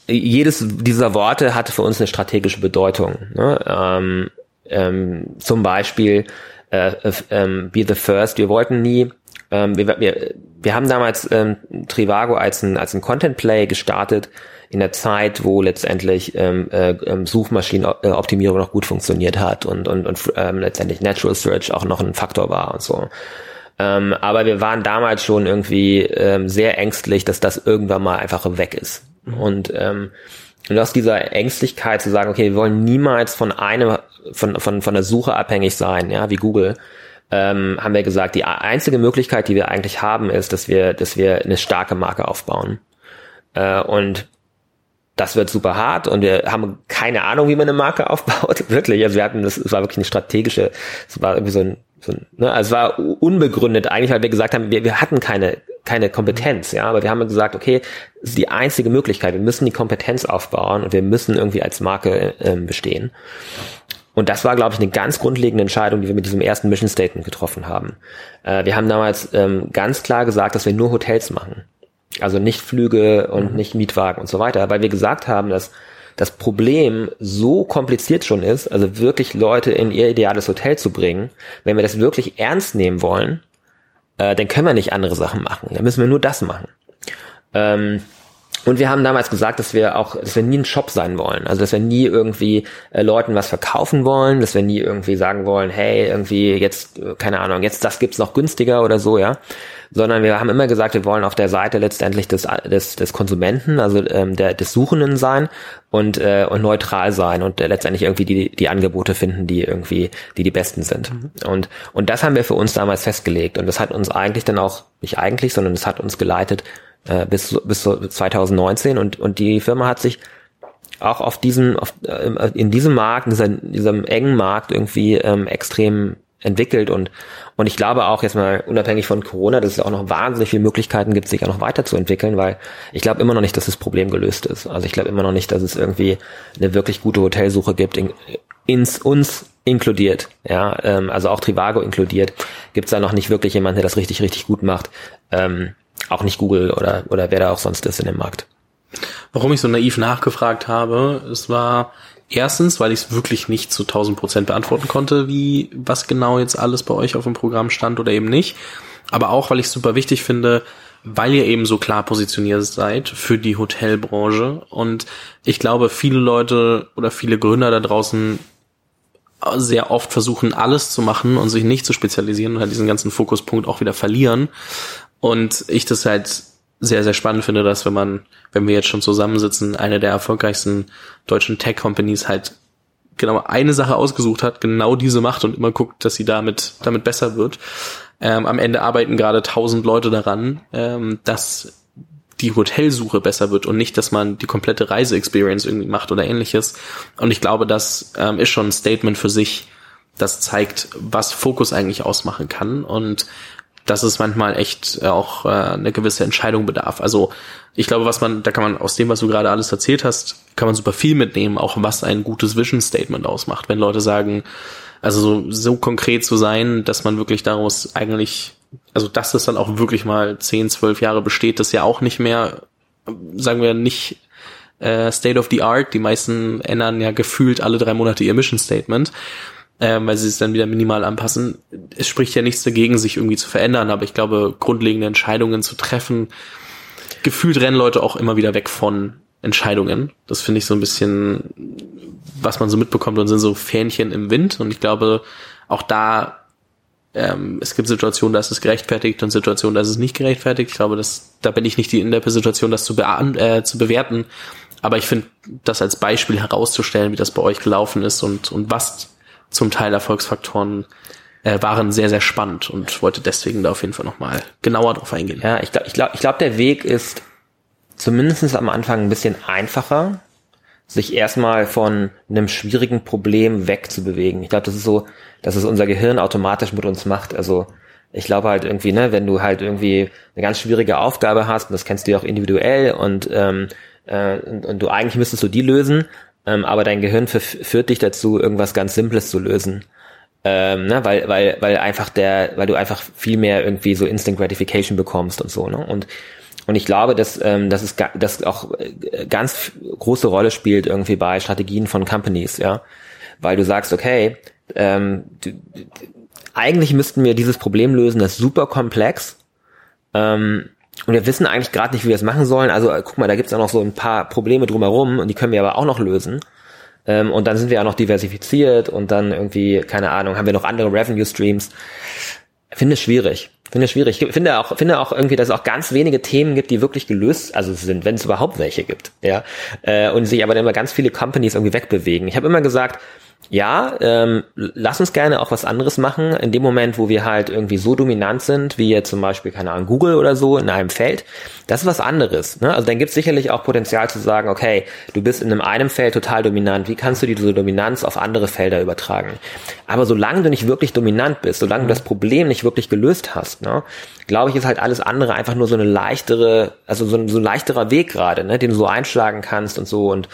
jedes dieser Worte hatte für uns eine strategische Bedeutung. Ne? Ähm, ähm, zum Beispiel äh, äh, be the first. Wir wollten nie ähm, wir, wir, wir haben damals ähm, Trivago als ein, als ein Content Play gestartet, in der Zeit, wo letztendlich ähm, äh, ähm, Suchmaschinenoptimierung noch gut funktioniert hat und, und, und ähm, letztendlich Natural Search auch noch ein Faktor war und so. Ähm, aber wir waren damals schon irgendwie ähm, sehr ängstlich, dass das irgendwann mal einfach weg ist. Mhm. Und, ähm, und aus dieser Ängstlichkeit zu sagen, okay, wir wollen niemals von einem, von, von, von der Suche abhängig sein, ja, wie Google, ähm, haben wir gesagt, die einzige Möglichkeit, die wir eigentlich haben, ist, dass wir, dass wir eine starke Marke aufbauen. Äh, und das wird super hart und wir haben keine Ahnung, wie man eine Marke aufbaut. Wirklich. Also wir hatten das, war wirklich eine strategische, es war irgendwie so ein, so ein ne, also es war unbegründet eigentlich, weil wir gesagt haben, wir, wir hatten keine, keine Kompetenz, ja, aber wir haben gesagt, okay, das ist die einzige Möglichkeit. Wir müssen die Kompetenz aufbauen und wir müssen irgendwie als Marke ähm, bestehen. Und das war, glaube ich, eine ganz grundlegende Entscheidung, die wir mit diesem ersten Mission Statement getroffen haben. Äh, wir haben damals ähm, ganz klar gesagt, dass wir nur Hotels machen. Also nicht Flüge und mhm. nicht Mietwagen und so weiter, weil wir gesagt haben, dass das Problem so kompliziert schon ist, also wirklich Leute in ihr ideales Hotel zu bringen, wenn wir das wirklich ernst nehmen wollen, äh, dann können wir nicht andere Sachen machen. Dann müssen wir nur das machen. Ähm, und wir haben damals gesagt, dass wir auch, dass wir nie ein Shop sein wollen. Also dass wir nie irgendwie äh, Leuten was verkaufen wollen, dass wir nie irgendwie sagen wollen, hey, irgendwie jetzt, äh, keine Ahnung, jetzt das gibt's noch günstiger oder so, ja. Sondern wir haben immer gesagt, wir wollen auf der Seite letztendlich des, des, des Konsumenten, also ähm, der, des Suchenden sein und, äh, und neutral sein und äh, letztendlich irgendwie die, die Angebote finden, die irgendwie, die die besten sind. Mhm. Und, und das haben wir für uns damals festgelegt. Und das hat uns eigentlich dann auch, nicht eigentlich, sondern es hat uns geleitet äh, bis, bis 2019 und, und die Firma hat sich auch auf diesem, auf, äh, in diesem Markt, in diesem, diesem engen Markt irgendwie ähm, extrem entwickelt und und ich glaube auch jetzt mal unabhängig von Corona, dass es auch noch wahnsinnig viele Möglichkeiten gibt, sich auch noch weiterzuentwickeln, weil ich glaube immer noch nicht, dass das Problem gelöst ist. Also ich glaube immer noch nicht, dass es irgendwie eine wirklich gute Hotelsuche gibt, in, ins uns inkludiert, ja, ähm, also auch Trivago inkludiert, gibt es da noch nicht wirklich jemanden, der das richtig richtig gut macht. Ähm, auch nicht Google oder, oder wer da auch sonst ist in dem Markt. Warum ich so naiv nachgefragt habe, es war erstens, weil ich es wirklich nicht zu 1000 Prozent beantworten konnte, wie, was genau jetzt alles bei euch auf dem Programm stand oder eben nicht. Aber auch, weil ich es super wichtig finde, weil ihr eben so klar positioniert seid für die Hotelbranche. Und ich glaube, viele Leute oder viele Gründer da draußen sehr oft versuchen, alles zu machen und sich nicht zu spezialisieren und halt diesen ganzen Fokuspunkt auch wieder verlieren. Und ich das halt sehr, sehr spannend finde, dass wenn man, wenn wir jetzt schon zusammensitzen, eine der erfolgreichsten deutschen Tech-Companies halt genau eine Sache ausgesucht hat, genau diese macht und immer guckt, dass sie damit, damit besser wird. Ähm, am Ende arbeiten gerade tausend Leute daran, ähm, dass die Hotelsuche besser wird und nicht, dass man die komplette Reise-Experience irgendwie macht oder ähnliches. Und ich glaube, das ähm, ist schon ein Statement für sich, das zeigt, was Fokus eigentlich ausmachen kann. Und dass es manchmal echt äh, auch äh, eine gewisse Entscheidung bedarf. Also ich glaube, was man, da kann man aus dem, was du gerade alles erzählt hast, kann man super viel mitnehmen, auch was ein gutes Vision Statement ausmacht. Wenn Leute sagen, also so, so konkret zu sein, dass man wirklich daraus eigentlich, also dass das dann auch wirklich mal 10, 12 Jahre besteht, das ja auch nicht mehr, sagen wir nicht äh, State of the Art. Die meisten ändern ja gefühlt alle drei Monate ihr Mission Statement ähm, weil sie es dann wieder minimal anpassen. Es spricht ja nichts dagegen, sich irgendwie zu verändern, aber ich glaube, grundlegende Entscheidungen zu treffen, gefühlt rennen Leute auch immer wieder weg von Entscheidungen. Das finde ich so ein bisschen, was man so mitbekommt und sind so Fähnchen im Wind. Und ich glaube, auch da, ähm, es gibt Situationen, da ist es gerechtfertigt und Situationen, da ist es nicht gerechtfertigt. Ich glaube, dass, da bin ich nicht in der Situation, das zu, be äh, zu bewerten. Aber ich finde, das als Beispiel herauszustellen, wie das bei euch gelaufen ist und, und was zum Teil Erfolgsfaktoren äh, waren sehr, sehr spannend und wollte deswegen da auf jeden Fall nochmal genauer drauf eingehen. Ja, ich glaube, ich glaube, ich glaube, der Weg ist zumindest am Anfang ein bisschen einfacher, sich erstmal von einem schwierigen Problem wegzubewegen. Ich glaube, das ist so, dass es unser Gehirn automatisch mit uns macht. Also ich glaube halt irgendwie, ne, wenn du halt irgendwie eine ganz schwierige Aufgabe hast, und das kennst du ja auch individuell und, ähm, äh, und, und du eigentlich müsstest du die lösen, ähm, aber dein Gehirn führt dich dazu, irgendwas ganz Simples zu lösen. Ähm, ne, weil, weil, weil einfach der, weil du einfach viel mehr irgendwie so Instant Gratification bekommst und so, ne? Und, und ich glaube, dass, ähm, dass es das auch äh, ganz große Rolle spielt irgendwie bei Strategien von Companies, ja. Weil du sagst, okay, ähm, du, eigentlich müssten wir dieses Problem lösen, das ist super komplex. Ähm, und wir wissen eigentlich gerade nicht, wie wir es machen sollen. Also äh, guck mal, da gibt's auch noch so ein paar Probleme drumherum und die können wir aber auch noch lösen. Ähm, und dann sind wir auch noch diversifiziert und dann irgendwie, keine Ahnung, haben wir noch andere Revenue Streams. Finde es schwierig. Finde es schwierig. Ich finde auch, finde auch irgendwie, dass es auch ganz wenige Themen gibt, die wirklich gelöst, also sind, wenn es überhaupt welche gibt, ja. Äh, und sich aber dann immer ganz viele Companies irgendwie wegbewegen. Ich habe immer gesagt, ja, ähm, lass uns gerne auch was anderes machen. In dem Moment, wo wir halt irgendwie so dominant sind, wie jetzt zum Beispiel, keine Ahnung, Google oder so in einem Feld, das ist was anderes. Ne? Also dann gibt es sicherlich auch Potenzial zu sagen, okay, du bist in einem einem Feld total dominant, wie kannst du diese Dominanz auf andere Felder übertragen? Aber solange du nicht wirklich dominant bist, solange du das Problem nicht wirklich gelöst hast, ne, glaube ich, ist halt alles andere einfach nur so eine leichtere, also so ein, so ein leichterer Weg gerade, ne, den du so einschlagen kannst und so und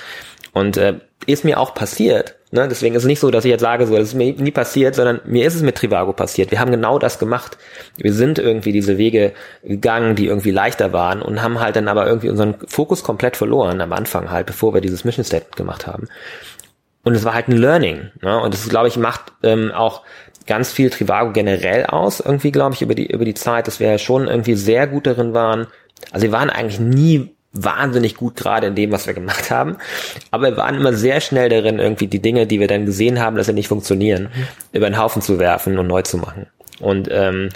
Und äh, ist mir auch passiert. Ne? Deswegen ist es nicht so, dass ich jetzt sage, so, das ist mir nie passiert, sondern mir ist es mit Trivago passiert. Wir haben genau das gemacht. Wir sind irgendwie diese Wege gegangen, die irgendwie leichter waren und haben halt dann aber irgendwie unseren Fokus komplett verloren am Anfang halt, bevor wir dieses Mission Statement gemacht haben. Und es war halt ein Learning. Ne? Und das, glaube ich, macht ähm, auch ganz viel Trivago generell aus, irgendwie, glaube ich, über die, über die Zeit, dass wir ja schon irgendwie sehr gut darin waren. Also wir waren eigentlich nie wahnsinnig gut gerade in dem, was wir gemacht haben. Aber wir waren immer sehr schnell darin, irgendwie die Dinge, die wir dann gesehen haben, dass sie nicht funktionieren, mhm. über den Haufen zu werfen und neu zu machen. Und, ähm,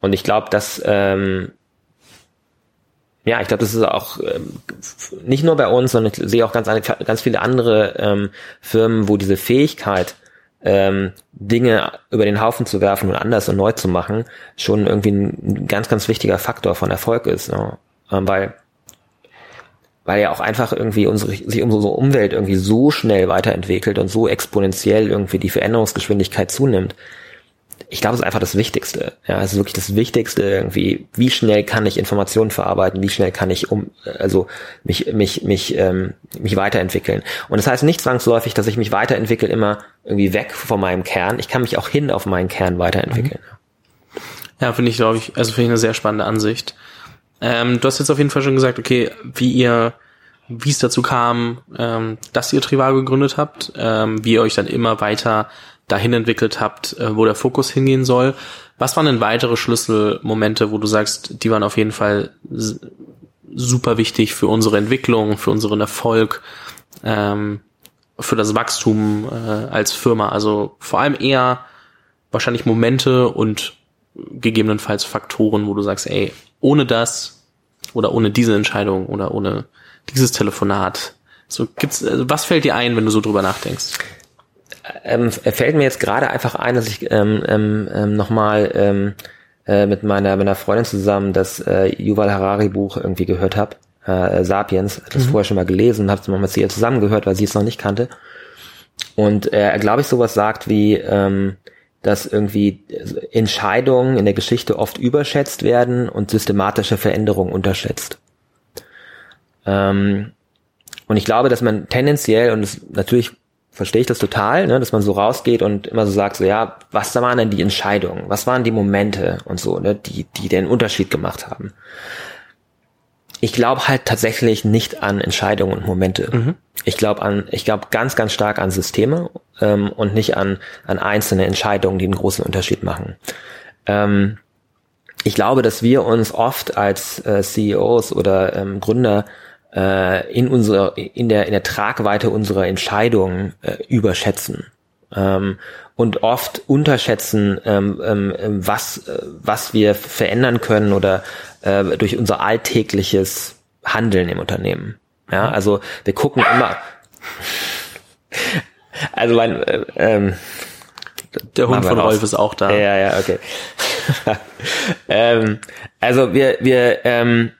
und ich glaube, dass, ähm, ja, ich glaube, das ist auch ähm, nicht nur bei uns, sondern ich sehe auch ganz, ganz viele andere ähm, Firmen, wo diese Fähigkeit, ähm, Dinge über den Haufen zu werfen und anders und neu zu machen, schon irgendwie ein ganz, ganz wichtiger Faktor von Erfolg ist. Ne? Ähm, weil weil ja auch einfach irgendwie unsere, sich unsere Umwelt irgendwie so schnell weiterentwickelt und so exponentiell irgendwie die Veränderungsgeschwindigkeit zunimmt. Ich glaube, es ist einfach das Wichtigste. Ja, es ist wirklich das Wichtigste irgendwie. Wie schnell kann ich Informationen verarbeiten? Wie schnell kann ich um, also mich, mich, mich, ähm, mich weiterentwickeln? Und das heißt nicht zwangsläufig, dass ich mich weiterentwickle immer irgendwie weg von meinem Kern. Ich kann mich auch hin auf meinen Kern weiterentwickeln. Mhm. Ja, finde ich, glaube ich, also finde ich eine sehr spannende Ansicht. Ähm, du hast jetzt auf jeden Fall schon gesagt, okay, wie ihr, wie es dazu kam, ähm, dass ihr Trivago gegründet habt, ähm, wie ihr euch dann immer weiter dahin entwickelt habt, äh, wo der Fokus hingehen soll. Was waren denn weitere Schlüsselmomente, wo du sagst, die waren auf jeden Fall super wichtig für unsere Entwicklung, für unseren Erfolg, ähm, für das Wachstum äh, als Firma? Also vor allem eher wahrscheinlich Momente und gegebenenfalls Faktoren, wo du sagst, ey, ohne das oder ohne diese Entscheidung oder ohne dieses Telefonat? So gibt's, also was fällt dir ein, wenn du so drüber nachdenkst? Ähm, fällt mir jetzt gerade einfach ein, dass ich ähm, ähm, ähm nochmal ähm, äh, mit meiner, meiner Freundin zusammen das äh, Yuval Harari Buch irgendwie gehört habe, äh, Sapiens, das mhm. vorher schon mal gelesen und habe es mal mit ihr zusammengehört, weil sie es noch nicht kannte. Und er, glaube ich, sowas sagt wie, ähm, dass irgendwie Entscheidungen in der Geschichte oft überschätzt werden und systematische Veränderungen unterschätzt. Ähm, und ich glaube, dass man tendenziell, und das, natürlich verstehe ich das total, ne, dass man so rausgeht und immer so sagt, so ja, was waren denn die Entscheidungen, was waren die Momente und so, ne, die, die den Unterschied gemacht haben. Ich glaube halt tatsächlich nicht an Entscheidungen und Momente. Mhm. Ich glaube an, ich glaube ganz, ganz stark an Systeme ähm, und nicht an, an einzelne Entscheidungen, die einen großen Unterschied machen. Ähm, ich glaube, dass wir uns oft als äh, CEOs oder ähm, Gründer äh, in unserer, in der, in der Tragweite unserer Entscheidungen äh, überschätzen. Ähm, und oft unterschätzen, ähm, ähm, was, äh, was wir verändern können oder äh, durch unser alltägliches Handeln im Unternehmen. Ja, also wir gucken immer. Also mein, äh, ähm, der Hund von Rolf ist auch da. Ja, ja, okay. ähm, also wir, wir, ähm,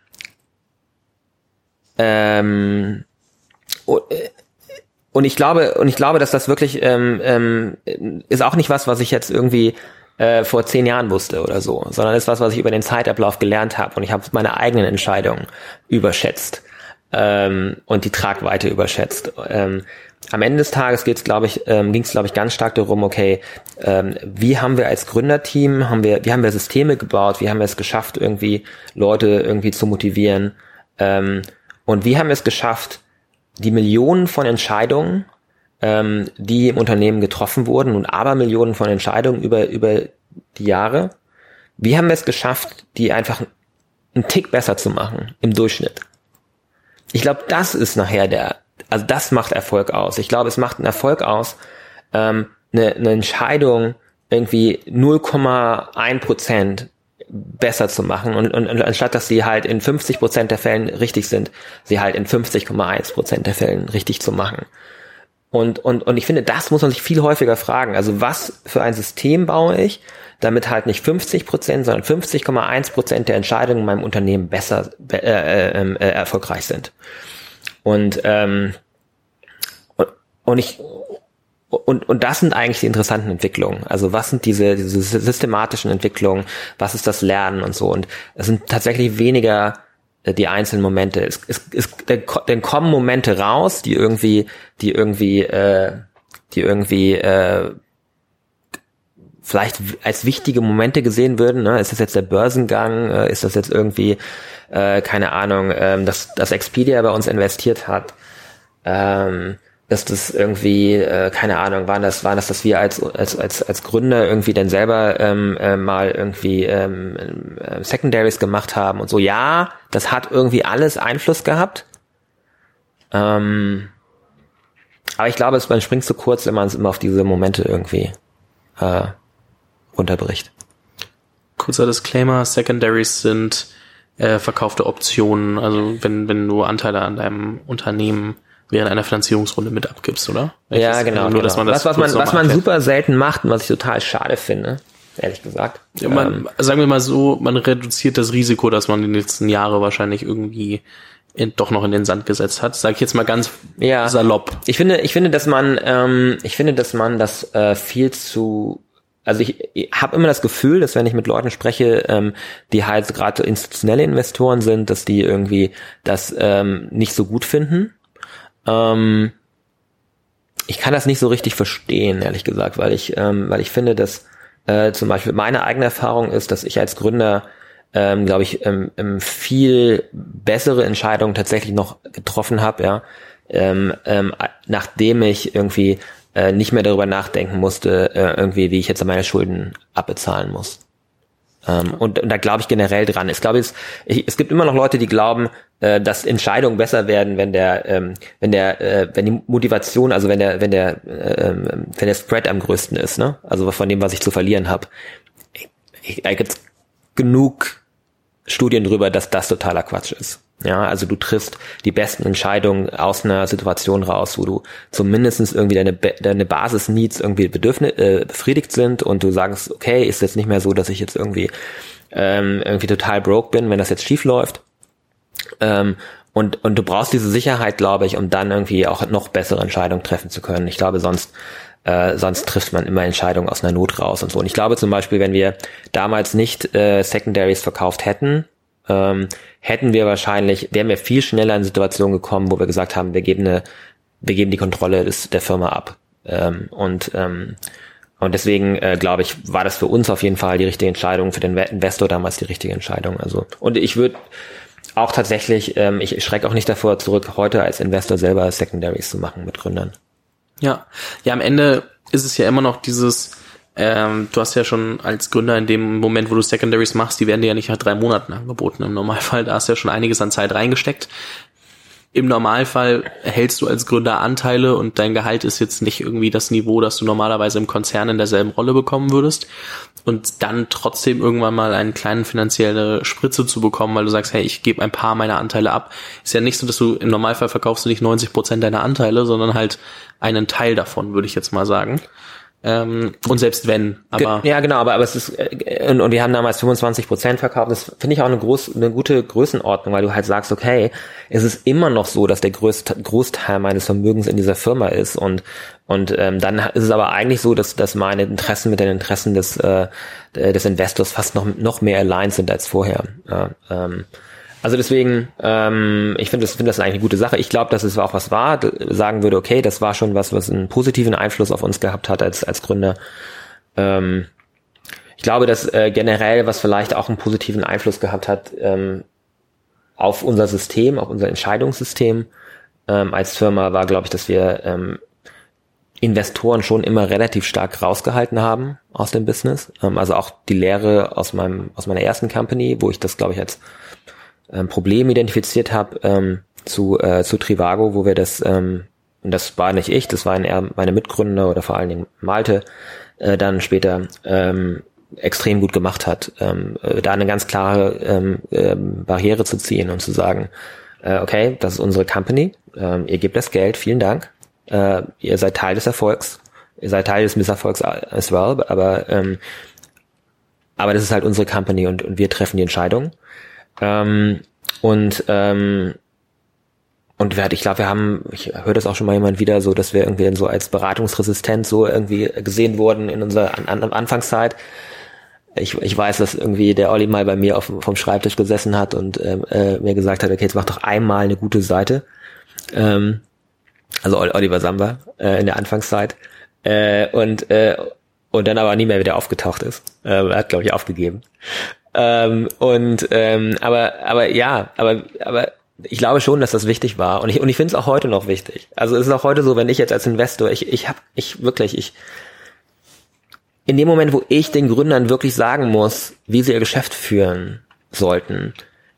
ähm, und ich glaube, und ich glaube, dass das wirklich ähm, ähm, ist auch nicht was, was ich jetzt irgendwie äh, vor zehn Jahren wusste oder so, sondern ist was, was ich über den Zeitablauf gelernt habe und ich habe meine eigenen Entscheidungen überschätzt ähm, und die Tragweite überschätzt. Ähm, am Ende des Tages geht's, glaube ich, ähm, ging es, glaube ich, ganz stark darum, okay, ähm, wie haben wir als Gründerteam, haben wir, wie haben wir Systeme gebaut, wie haben wir es geschafft, irgendwie Leute irgendwie zu motivieren ähm, und wie haben wir es geschafft, die Millionen von Entscheidungen, ähm, die im Unternehmen getroffen wurden und Abermillionen von Entscheidungen über, über die Jahre, wie haben wir es geschafft, die einfach einen Tick besser zu machen im Durchschnitt? Ich glaube, das ist nachher der, also das macht Erfolg aus. Ich glaube, es macht einen Erfolg aus, ähm, eine, eine Entscheidung irgendwie 0,1 Prozent besser zu machen und, und, und anstatt dass sie halt in 50 Prozent der Fällen richtig sind, sie halt in 50,1 Prozent der Fällen richtig zu machen. Und, und, und ich finde, das muss man sich viel häufiger fragen. Also was für ein System baue ich, damit halt nicht 50 Prozent, sondern 50,1 Prozent der Entscheidungen in meinem Unternehmen besser äh, äh, ähm, äh, erfolgreich sind. Und, ähm, und, und ich und, und das sind eigentlich die interessanten Entwicklungen. Also was sind diese, diese systematischen Entwicklungen, was ist das Lernen und so. Und es sind tatsächlich weniger äh, die einzelnen Momente. Es, es, es, dann kommen Momente raus, die irgendwie, die irgendwie, äh, die irgendwie äh, vielleicht als wichtige Momente gesehen würden. Ne? Ist das jetzt der Börsengang? Äh, ist das jetzt irgendwie, äh, keine Ahnung, ähm, dass, dass Expedia bei uns investiert hat? Ähm, dass das irgendwie, äh, keine Ahnung, waren das, waren das, dass wir als, als, als, als Gründer irgendwie dann selber ähm, äh, mal irgendwie ähm, äh, Secondaries gemacht haben und so. Ja, das hat irgendwie alles Einfluss gehabt. Ähm, aber ich glaube, es, man springt zu kurz, wenn man es immer auf diese Momente irgendwie äh, runterbricht. Kurzer Disclaimer, Secondaries sind äh, verkaufte Optionen, also wenn, wenn du Anteile an deinem Unternehmen während einer Finanzierungsrunde mit abgibst, oder? Ich ja, genau. Nur, genau. Dass man das was, was man, was man super selten macht und was ich total schade finde, ehrlich gesagt. Ja, man, ähm, sagen wir mal so, man reduziert das Risiko, dass man in den letzten Jahre wahrscheinlich irgendwie in, doch noch in den Sand gesetzt hat. Sag ich jetzt mal ganz ja, salopp. Ich finde, ich finde, dass man, ähm, ich finde, dass man das äh, viel zu also ich, ich habe immer das Gefühl, dass wenn ich mit Leuten spreche, ähm, die halt gerade institutionelle Investoren sind, dass die irgendwie das ähm, nicht so gut finden. Ähm, ich kann das nicht so richtig verstehen, ehrlich gesagt, weil ich, ähm, weil ich finde, dass äh, zum Beispiel meine eigene Erfahrung ist, dass ich als Gründer, ähm, glaube ich, ähm, ähm, viel bessere Entscheidungen tatsächlich noch getroffen habe, ja, ähm, ähm, nachdem ich irgendwie äh, nicht mehr darüber nachdenken musste, äh, irgendwie, wie ich jetzt meine Schulden abbezahlen muss. Ähm, und, und da glaube ich generell dran. Ich glaube, es, ich, es gibt immer noch Leute, die glauben, äh, dass Entscheidungen besser werden, wenn der, ähm, wenn der, äh, wenn die Motivation, also wenn der, wenn der, äh, wenn der Spread am größten ist, ne? Also von dem, was ich zu verlieren habe. Da gibt's genug Studien drüber, dass das totaler Quatsch ist. Ja, also du triffst die besten Entscheidungen aus einer Situation raus, wo du zumindestens irgendwie deine, deine Basis-Needs irgendwie Bedürfnis, äh, befriedigt sind und du sagst, okay, ist jetzt nicht mehr so, dass ich jetzt irgendwie ähm, irgendwie total broke bin, wenn das jetzt schief läuft. Ähm, und, und du brauchst diese Sicherheit, glaube ich, um dann irgendwie auch noch bessere Entscheidungen treffen zu können. Ich glaube, sonst äh, sonst trifft man immer Entscheidungen aus einer Not raus und so. Und ich glaube zum Beispiel, wenn wir damals nicht äh, Secondaries verkauft hätten, ähm, hätten wir wahrscheinlich, wären wir viel schneller in Situationen gekommen, wo wir gesagt haben, wir geben eine, wir geben die Kontrolle des, der Firma ab. Ähm, und ähm, und deswegen äh, glaube ich, war das für uns auf jeden Fall die richtige Entscheidung, für den Investor damals die richtige Entscheidung. Also und ich würde auch tatsächlich, ähm, ich schrecke auch nicht davor zurück, heute als Investor selber Secondaries zu machen mit Gründern. Ja, ja, am Ende ist es ja immer noch dieses, ähm, du hast ja schon als Gründer in dem Moment, wo du Secondaries machst, die werden dir ja nicht nach drei Monaten angeboten. Im Normalfall, da hast du ja schon einiges an Zeit reingesteckt. Im Normalfall hältst du als Gründer Anteile und dein Gehalt ist jetzt nicht irgendwie das Niveau, das du normalerweise im Konzern in derselben Rolle bekommen würdest. Und dann trotzdem irgendwann mal einen kleinen finanzielle Spritze zu bekommen, weil du sagst, hey, ich gebe ein paar meiner Anteile ab. Ist ja nicht so, dass du im Normalfall verkaufst du nicht 90 Prozent deiner Anteile, sondern halt einen Teil davon, würde ich jetzt mal sagen. Ähm, und selbst wenn, aber. Ja, genau, aber, aber es ist, äh, und, und wir haben damals 25 Prozent verkauft. Das finde ich auch eine, groß, eine gute Größenordnung, weil du halt sagst, okay, es ist immer noch so, dass der größte, Großteil meines Vermögens in dieser Firma ist und, und ähm, dann ist es aber eigentlich so, dass, dass meine Interessen mit den Interessen des, äh, des Investors fast noch, noch mehr aligned sind als vorher. Ja, ähm, also deswegen, ähm, ich finde das, finde das eigentlich eine gute Sache. Ich glaube, dass es auch was war, sagen würde, okay, das war schon was, was einen positiven Einfluss auf uns gehabt hat als, als Gründer. Ähm, ich glaube, dass äh, generell, was vielleicht auch einen positiven Einfluss gehabt hat ähm, auf unser System, auf unser Entscheidungssystem ähm, als Firma, war, glaube ich, dass wir ähm, Investoren schon immer relativ stark rausgehalten haben aus dem Business. Ähm, also auch die Lehre aus meinem aus meiner ersten Company, wo ich das, glaube ich, als ähm, Problem identifiziert habe ähm, zu, äh, zu Trivago, wo wir das, ähm, und das war nicht ich, das waren eher meine Mitgründer oder vor allen Dingen Malte, äh, dann später ähm, extrem gut gemacht hat, ähm, äh, da eine ganz klare ähm, ähm, Barriere zu ziehen und zu sagen, äh, okay, das ist unsere Company, ähm, ihr gebt das Geld, vielen Dank, äh, ihr seid Teil des Erfolgs, ihr seid Teil des Misserfolgs as well, aber ähm, aber das ist halt unsere Company und, und wir treffen die Entscheidung. Ähm, und ähm, und ich glaube, wir haben, ich höre das auch schon mal jemand wieder, so, dass wir irgendwie dann so als beratungsresistent so irgendwie gesehen wurden in unserer an, an Anfangszeit. ich, ich weiß, dass irgendwie der Olli mal bei mir auf, vom Schreibtisch gesessen hat und ähm, äh, mir gesagt hat, okay, jetzt mach doch einmal eine gute Seite. Ähm, also Oliver Samba äh, in der Anfangszeit. Äh, und, äh, und dann aber nie mehr wieder aufgetaucht ist. Äh, er hat, glaube ich, aufgegeben. Ähm, und ähm, aber, aber ja, aber, aber ich glaube schon, dass das wichtig war. Und ich, und ich finde es auch heute noch wichtig. Also es ist auch heute so, wenn ich jetzt als Investor, ich, ich habe, ich wirklich, ich, in dem Moment, wo ich den Gründern wirklich sagen muss, wie sie ihr Geschäft führen sollten,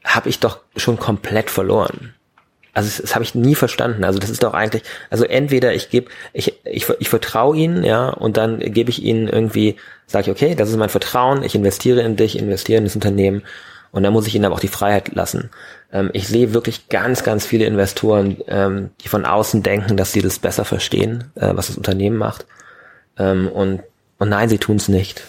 habe ich doch schon komplett verloren. Also das, das habe ich nie verstanden. Also das ist doch eigentlich, also entweder ich gebe, ich, ich, ich vertraue ihnen, ja, und dann gebe ich ihnen irgendwie, sage ich, okay, das ist mein Vertrauen, ich investiere in dich, investiere in das Unternehmen und dann muss ich ihnen aber auch die Freiheit lassen. Ähm, ich sehe wirklich ganz, ganz viele Investoren, ähm, die von außen denken, dass sie das besser verstehen, äh, was das Unternehmen macht. Ähm, und und nein, sie tun es nicht.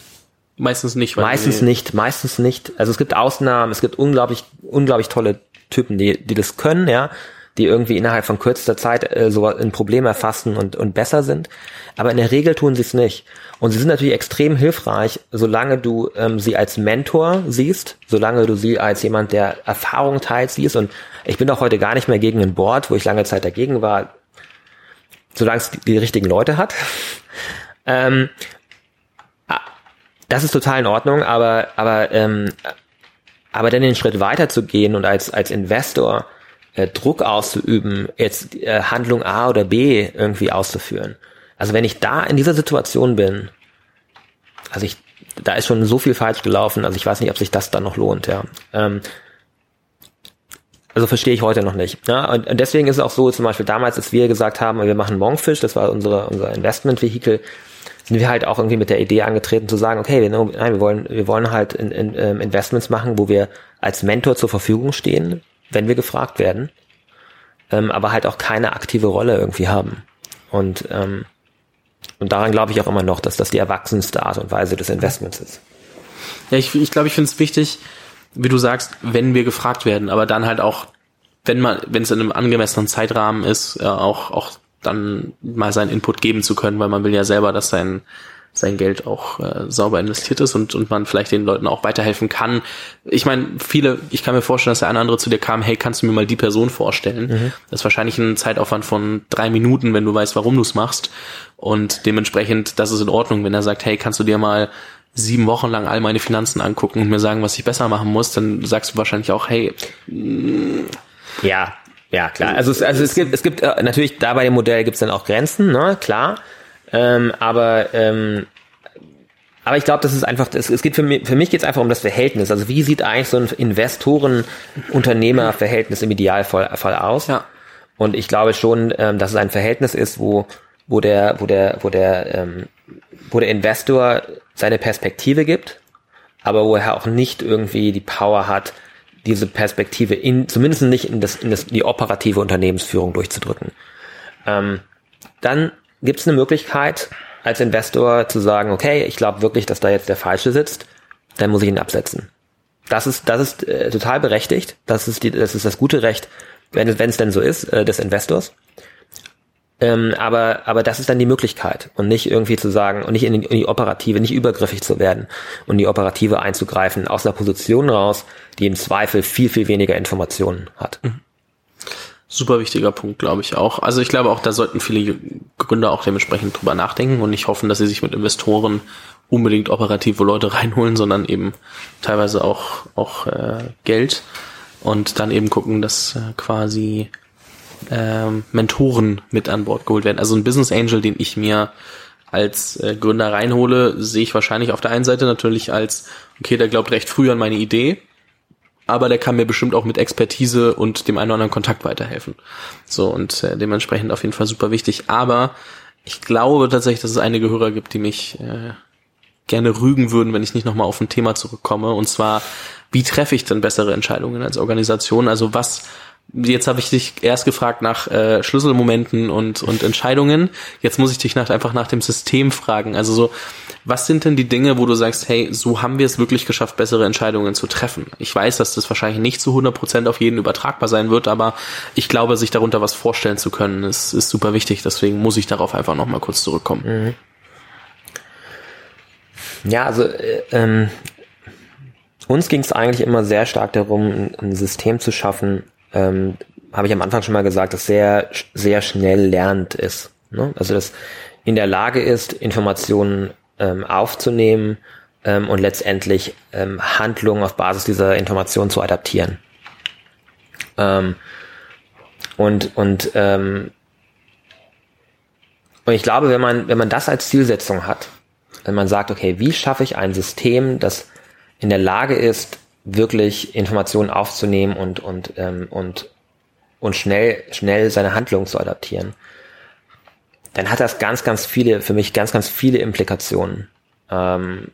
Meistens nicht. Weil meistens nicht, meistens nicht. Also es gibt Ausnahmen, es gibt unglaublich, unglaublich tolle Typen, die, die das können, ja, die irgendwie innerhalb von kürzester Zeit äh, so ein Problem erfassen und, und besser sind. Aber in der Regel tun sie es nicht. Und sie sind natürlich extrem hilfreich, solange du ähm, sie als Mentor siehst, solange du sie als jemand, der Erfahrung teilt, siehst. Und ich bin auch heute gar nicht mehr gegen ein Board, wo ich lange Zeit dagegen war, solange es die, die richtigen Leute hat. Ähm, das ist total in Ordnung, aber, aber, ähm, aber dann den Schritt weiter zu gehen und als, als Investor äh, Druck auszuüben, jetzt äh, Handlung A oder B irgendwie auszuführen. Also wenn ich da in dieser Situation bin, also ich, da ist schon so viel falsch gelaufen, also ich weiß nicht, ob sich das dann noch lohnt, ja. Ähm, also verstehe ich heute noch nicht. Ja? Und, und deswegen ist es auch so, zum Beispiel damals, als wir gesagt haben, wir machen Monkfish, das war unsere, unser Investment-Vehikel, sind wir halt auch irgendwie mit der Idee angetreten zu sagen, okay, wir, nein, wir wollen, wir wollen halt in, in, ähm, Investments machen, wo wir als Mentor zur Verfügung stehen, wenn wir gefragt werden, ähm, aber halt auch keine aktive Rolle irgendwie haben. Und, ähm, und daran glaube ich auch immer noch, dass das die erwachsenste Art und Weise des Investments ist. Ja, ich glaube, ich, glaub, ich finde es wichtig, wie du sagst, wenn wir gefragt werden, aber dann halt auch, wenn man, wenn es in einem angemessenen Zeitrahmen ist, äh, auch, auch dann mal seinen Input geben zu können, weil man will ja selber, dass sein sein Geld auch äh, sauber investiert ist und, und man vielleicht den Leuten auch weiterhelfen kann. Ich meine, viele, ich kann mir vorstellen, dass der eine andere zu dir kam, hey, kannst du mir mal die Person vorstellen? Mhm. Das ist wahrscheinlich ein Zeitaufwand von drei Minuten, wenn du weißt, warum du es machst. Und dementsprechend, das ist in Ordnung, wenn er sagt, hey, kannst du dir mal sieben Wochen lang all meine Finanzen angucken und mir sagen, was ich besser machen muss, dann sagst du wahrscheinlich auch, hey, ja, ja, klar. Also es, also es gibt, es gibt äh, natürlich da bei dem Modell gibt es dann auch Grenzen, ne, klar. Ähm, aber ähm, aber ich glaube, das ist einfach, es, es geht für mich, für mich geht es einfach um das Verhältnis. Also wie sieht eigentlich so ein Investoren-Unternehmer-Verhältnis im Idealfall Fall aus? Ja. Und ich glaube schon, ähm, dass es ein Verhältnis ist, wo wo der wo der wo der ähm, wo der Investor seine Perspektive gibt, aber wo er auch nicht irgendwie die Power hat, diese Perspektive in, zumindest nicht in, das, in das, die operative Unternehmensführung durchzudrücken. Ähm, dann gibt es eine Möglichkeit, als Investor zu sagen, okay, ich glaube wirklich, dass da jetzt der Falsche sitzt, dann muss ich ihn absetzen. Das ist, das ist äh, total berechtigt. Das ist, die, das ist das gute Recht, wenn es, denn so ist, äh, des Investors. Ähm, aber, aber das ist dann die Möglichkeit und nicht irgendwie zu sagen und nicht in die, in die Operative, nicht übergriffig zu werden und die Operative einzugreifen aus einer Position raus, die im Zweifel viel, viel weniger Informationen hat. Mhm. Super wichtiger Punkt, glaube ich auch. Also ich glaube auch, da sollten viele Gründer auch dementsprechend drüber nachdenken und nicht hoffen, dass sie sich mit Investoren unbedingt operative Leute reinholen, sondern eben teilweise auch, auch äh, Geld und dann eben gucken, dass äh, quasi ähm, Mentoren mit an Bord geholt werden. Also ein Business Angel, den ich mir als äh, Gründer reinhole, sehe ich wahrscheinlich auf der einen Seite natürlich als, okay, der glaubt recht früh an meine Idee, aber der kann mir bestimmt auch mit Expertise und dem einen oder anderen Kontakt weiterhelfen. So, und äh, dementsprechend auf jeden Fall super wichtig. Aber ich glaube tatsächlich, dass es einige Hörer gibt, die mich äh, gerne rügen würden, wenn ich nicht nochmal auf ein Thema zurückkomme. Und zwar, wie treffe ich denn bessere Entscheidungen als Organisation? Also was Jetzt habe ich dich erst gefragt nach äh, Schlüsselmomenten und, und Entscheidungen. Jetzt muss ich dich nach, einfach nach dem System fragen. Also so, was sind denn die Dinge, wo du sagst, hey, so haben wir es wirklich geschafft, bessere Entscheidungen zu treffen? Ich weiß, dass das wahrscheinlich nicht zu 100 Prozent auf jeden übertragbar sein wird, aber ich glaube, sich darunter was vorstellen zu können, ist, ist super wichtig. Deswegen muss ich darauf einfach nochmal kurz zurückkommen. Mhm. Ja, also äh, ähm, uns ging es eigentlich immer sehr stark darum, ein System zu schaffen, ähm, habe ich am Anfang schon mal gesagt, das sehr, sehr schnell lernt ist. Ne? Also das in der Lage ist, Informationen ähm, aufzunehmen ähm, und letztendlich ähm, Handlungen auf Basis dieser Informationen zu adaptieren. Ähm, und und ähm, und ich glaube, wenn man wenn man das als Zielsetzung hat, wenn man sagt, okay, wie schaffe ich ein System, das in der Lage ist, wirklich Informationen aufzunehmen und und ähm, und und schnell schnell seine Handlungen zu adaptieren, dann hat das ganz ganz viele für mich ganz ganz viele Implikationen, ähm,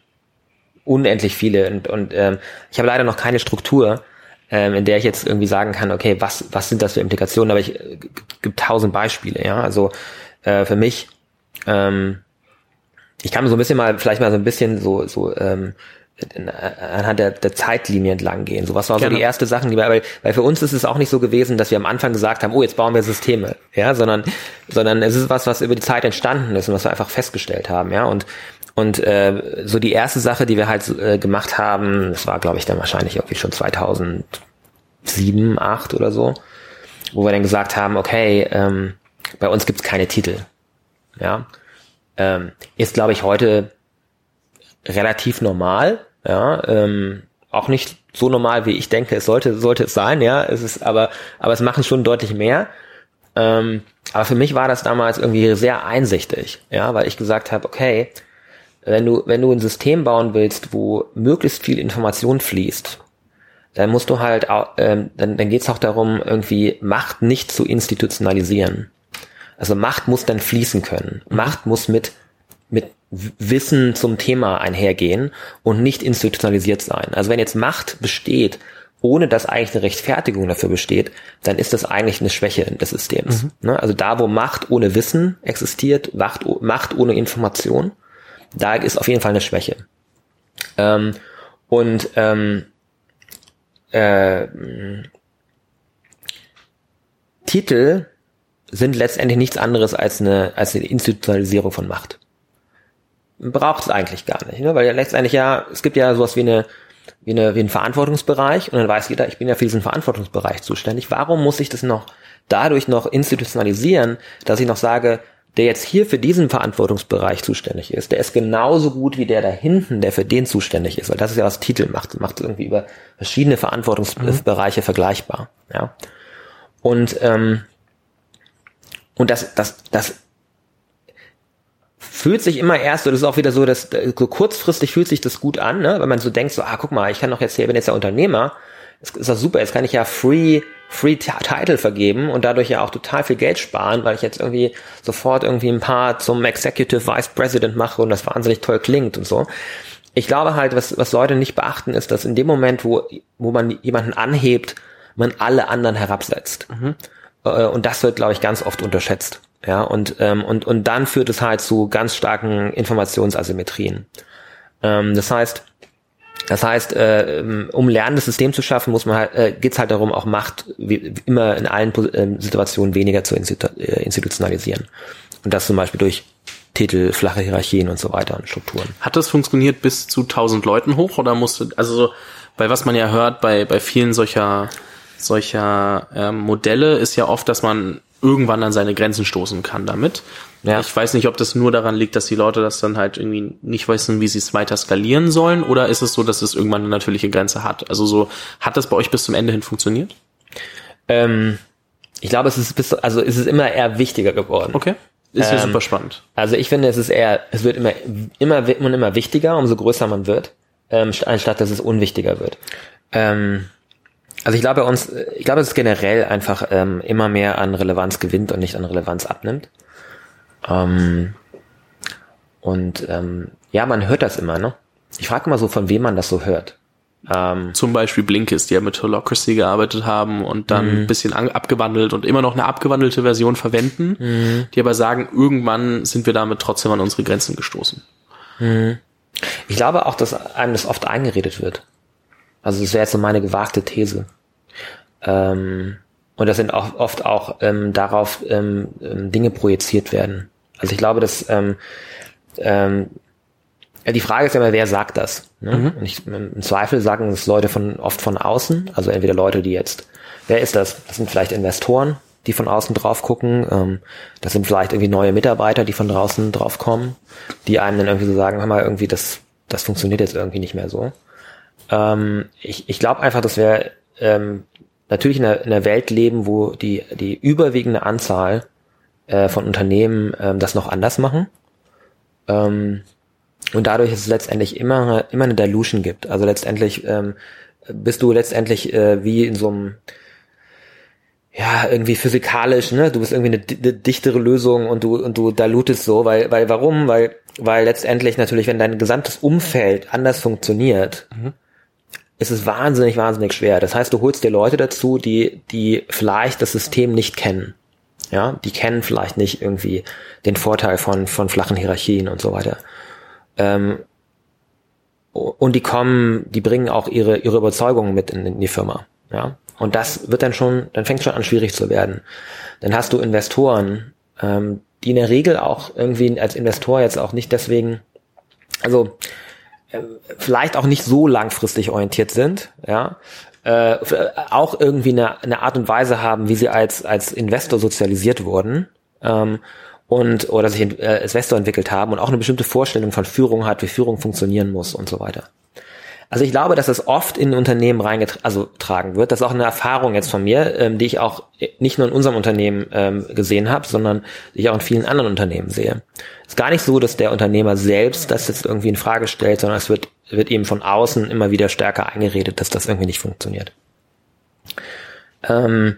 unendlich viele und und ähm, ich habe leider noch keine Struktur, ähm, in der ich jetzt irgendwie sagen kann, okay, was was sind das für Implikationen? Aber ich äh, gibt tausend Beispiele, ja. Also äh, für mich ähm, ich kann so ein bisschen mal, vielleicht mal so ein bisschen so, so ähm, anhand der, der Zeitlinie entlang gehen. So was war so die erste Sachen, die wir, weil, weil für uns ist es auch nicht so gewesen, dass wir am Anfang gesagt haben, oh, jetzt bauen wir Systeme, ja, sondern, sondern es ist was, was über die Zeit entstanden ist und was wir einfach festgestellt haben, ja, und und äh, so die erste Sache, die wir halt äh, gemacht haben, das war, glaube ich, dann wahrscheinlich irgendwie schon 2007, 8 oder so, wo wir dann gesagt haben, okay, ähm, bei uns gibt's keine Titel, ja, ähm, ist, glaube ich, heute relativ normal, ja, ähm, auch nicht so normal, wie ich denke, es sollte, sollte es sein, ja, es ist, aber, aber es machen schon deutlich mehr. Ähm, aber für mich war das damals irgendwie sehr einsichtig, ja, weil ich gesagt habe, okay, wenn du, wenn du ein System bauen willst, wo möglichst viel Information fließt, dann musst du halt, ähm, dann, dann geht es auch darum, irgendwie Macht nicht zu institutionalisieren. Also Macht muss dann fließen können. Macht muss mit Wissen zum Thema einhergehen und nicht institutionalisiert sein. Also wenn jetzt Macht besteht, ohne dass eigentlich eine Rechtfertigung dafür besteht, dann ist das eigentlich eine Schwäche des Systems. Mhm. Ne? Also da, wo Macht ohne Wissen existiert, Macht, Macht ohne Information, da ist auf jeden Fall eine Schwäche. Ähm, und ähm, äh, Titel sind letztendlich nichts anderes als eine, als eine Institutionalisierung von Macht. Braucht es eigentlich gar nicht, ne? weil ja letztendlich ja, es gibt ja sowas wie eine, wie eine, wie einen Verantwortungsbereich und dann weiß jeder, ich bin ja für diesen Verantwortungsbereich zuständig. Warum muss ich das noch dadurch noch institutionalisieren, dass ich noch sage, der jetzt hier für diesen Verantwortungsbereich zuständig ist, der ist genauso gut wie der da hinten, der für den zuständig ist, weil das ist ja was Titel macht, macht irgendwie über verschiedene Verantwortungsbereiche mhm. vergleichbar, ja. Und ähm, und das, das, das fühlt sich immer erst, so das ist auch wieder so, dass so kurzfristig fühlt sich das gut an, ne? wenn man so denkt, so, ah, guck mal, ich kann doch jetzt hier, bin jetzt ja Unternehmer, das ist doch super, jetzt kann ich ja free, free Title vergeben und dadurch ja auch total viel Geld sparen, weil ich jetzt irgendwie sofort irgendwie ein paar zum Executive Vice President mache und das wahnsinnig toll klingt und so. Ich glaube halt, was, was Leute nicht beachten, ist, dass in dem Moment, wo, wo man jemanden anhebt, man alle anderen herabsetzt. Mhm. Äh, und das wird, glaube ich, ganz oft unterschätzt. Ja, und, ähm, und, und dann führt es halt zu ganz starken Informationsasymmetrien. Ähm, das heißt, das heißt, äh, um lernendes System zu schaffen, muss man halt, äh, geht es halt darum, auch Macht wie, immer in allen äh, Situationen weniger zu institu äh, institutionalisieren. Und das zum Beispiel durch Titel, flache Hierarchien und so weiter und Strukturen. Hat das funktioniert bis zu 1000 Leuten hoch oder musste, also so, bei was man ja hört, bei, bei vielen solcher solcher ähm, Modelle ist ja oft, dass man irgendwann an seine Grenzen stoßen kann damit. Ja. Ich weiß nicht, ob das nur daran liegt, dass die Leute das dann halt irgendwie nicht wissen, wie sie es weiter skalieren sollen, oder ist es so, dass es irgendwann eine natürliche Grenze hat? Also so, hat das bei euch bis zum Ende hin funktioniert? Ähm, ich glaube, es ist bis, also es ist immer eher wichtiger geworden. Okay. Ist ja ähm, super spannend. Also ich finde, es ist eher, es wird immer, immer man immer wichtiger, umso größer man wird, ähm, anstatt dass es unwichtiger wird. Ähm, also ich glaube bei uns, ich glaube, dass es generell einfach ähm, immer mehr an Relevanz gewinnt und nicht an Relevanz abnimmt. Ähm, und ähm, ja, man hört das immer, ne? Ich frage mal so, von wem man das so hört. Ähm, Zum Beispiel Blinkist, die ja mit Holocracy gearbeitet haben und dann mhm. ein bisschen abgewandelt und immer noch eine abgewandelte Version verwenden, mhm. die aber sagen, irgendwann sind wir damit trotzdem an unsere Grenzen gestoßen. Mhm. Ich glaube auch, dass einem das oft eingeredet wird. Also das wäre jetzt so meine gewagte These. Ähm, und das sind auch oft auch ähm, darauf ähm, ähm, Dinge projiziert werden. Also ich glaube, dass ähm, ähm, die Frage ist ja immer, wer sagt das? Ne? Mhm. Und ich, im Zweifel sagen das Leute von oft von außen, also entweder Leute, die jetzt, wer ist das? Das sind vielleicht Investoren, die von außen drauf gucken. Ähm, das sind vielleicht irgendwie neue Mitarbeiter, die von draußen drauf kommen, die einem dann irgendwie so sagen, hör mal, irgendwie das, das funktioniert jetzt irgendwie nicht mehr so. Ähm, ich ich glaube einfach, dass wir ähm, natürlich in einer, in einer Welt leben, wo die, die überwiegende Anzahl äh, von Unternehmen ähm, das noch anders machen. Ähm, und dadurch ist es letztendlich immer, immer eine Dilution gibt. Also letztendlich ähm, bist du letztendlich äh, wie in so einem ja, irgendwie physikalisch, ne? Du bist irgendwie eine, eine dichtere Lösung und du und du dilutest so, weil weil warum? Weil weil letztendlich natürlich, wenn dein gesamtes Umfeld anders funktioniert, mhm. Ist es wahnsinnig wahnsinnig schwer. Das heißt, du holst dir Leute dazu, die die vielleicht das System nicht kennen. Ja, die kennen vielleicht nicht irgendwie den Vorteil von von flachen Hierarchien und so weiter. Ähm, und die kommen, die bringen auch ihre ihre Überzeugungen mit in, in die Firma. Ja, und das wird dann schon, dann fängt schon an schwierig zu werden. Dann hast du Investoren, ähm, die in der Regel auch irgendwie als Investor jetzt auch nicht deswegen, also vielleicht auch nicht so langfristig orientiert sind, ja, äh, auch irgendwie eine, eine Art und Weise haben, wie sie als als Investor sozialisiert wurden ähm, und oder sich äh, als Investor entwickelt haben und auch eine bestimmte Vorstellung von Führung hat, wie Führung funktionieren muss und so weiter. Also ich glaube, dass es oft in Unternehmen reingetragen also wird. Das ist auch eine Erfahrung jetzt von mir, ähm, die ich auch nicht nur in unserem Unternehmen ähm, gesehen habe, sondern die ich auch in vielen anderen Unternehmen sehe. Es ist gar nicht so, dass der Unternehmer selbst das jetzt irgendwie in Frage stellt, sondern es wird, wird eben von außen immer wieder stärker eingeredet, dass das irgendwie nicht funktioniert. Ähm,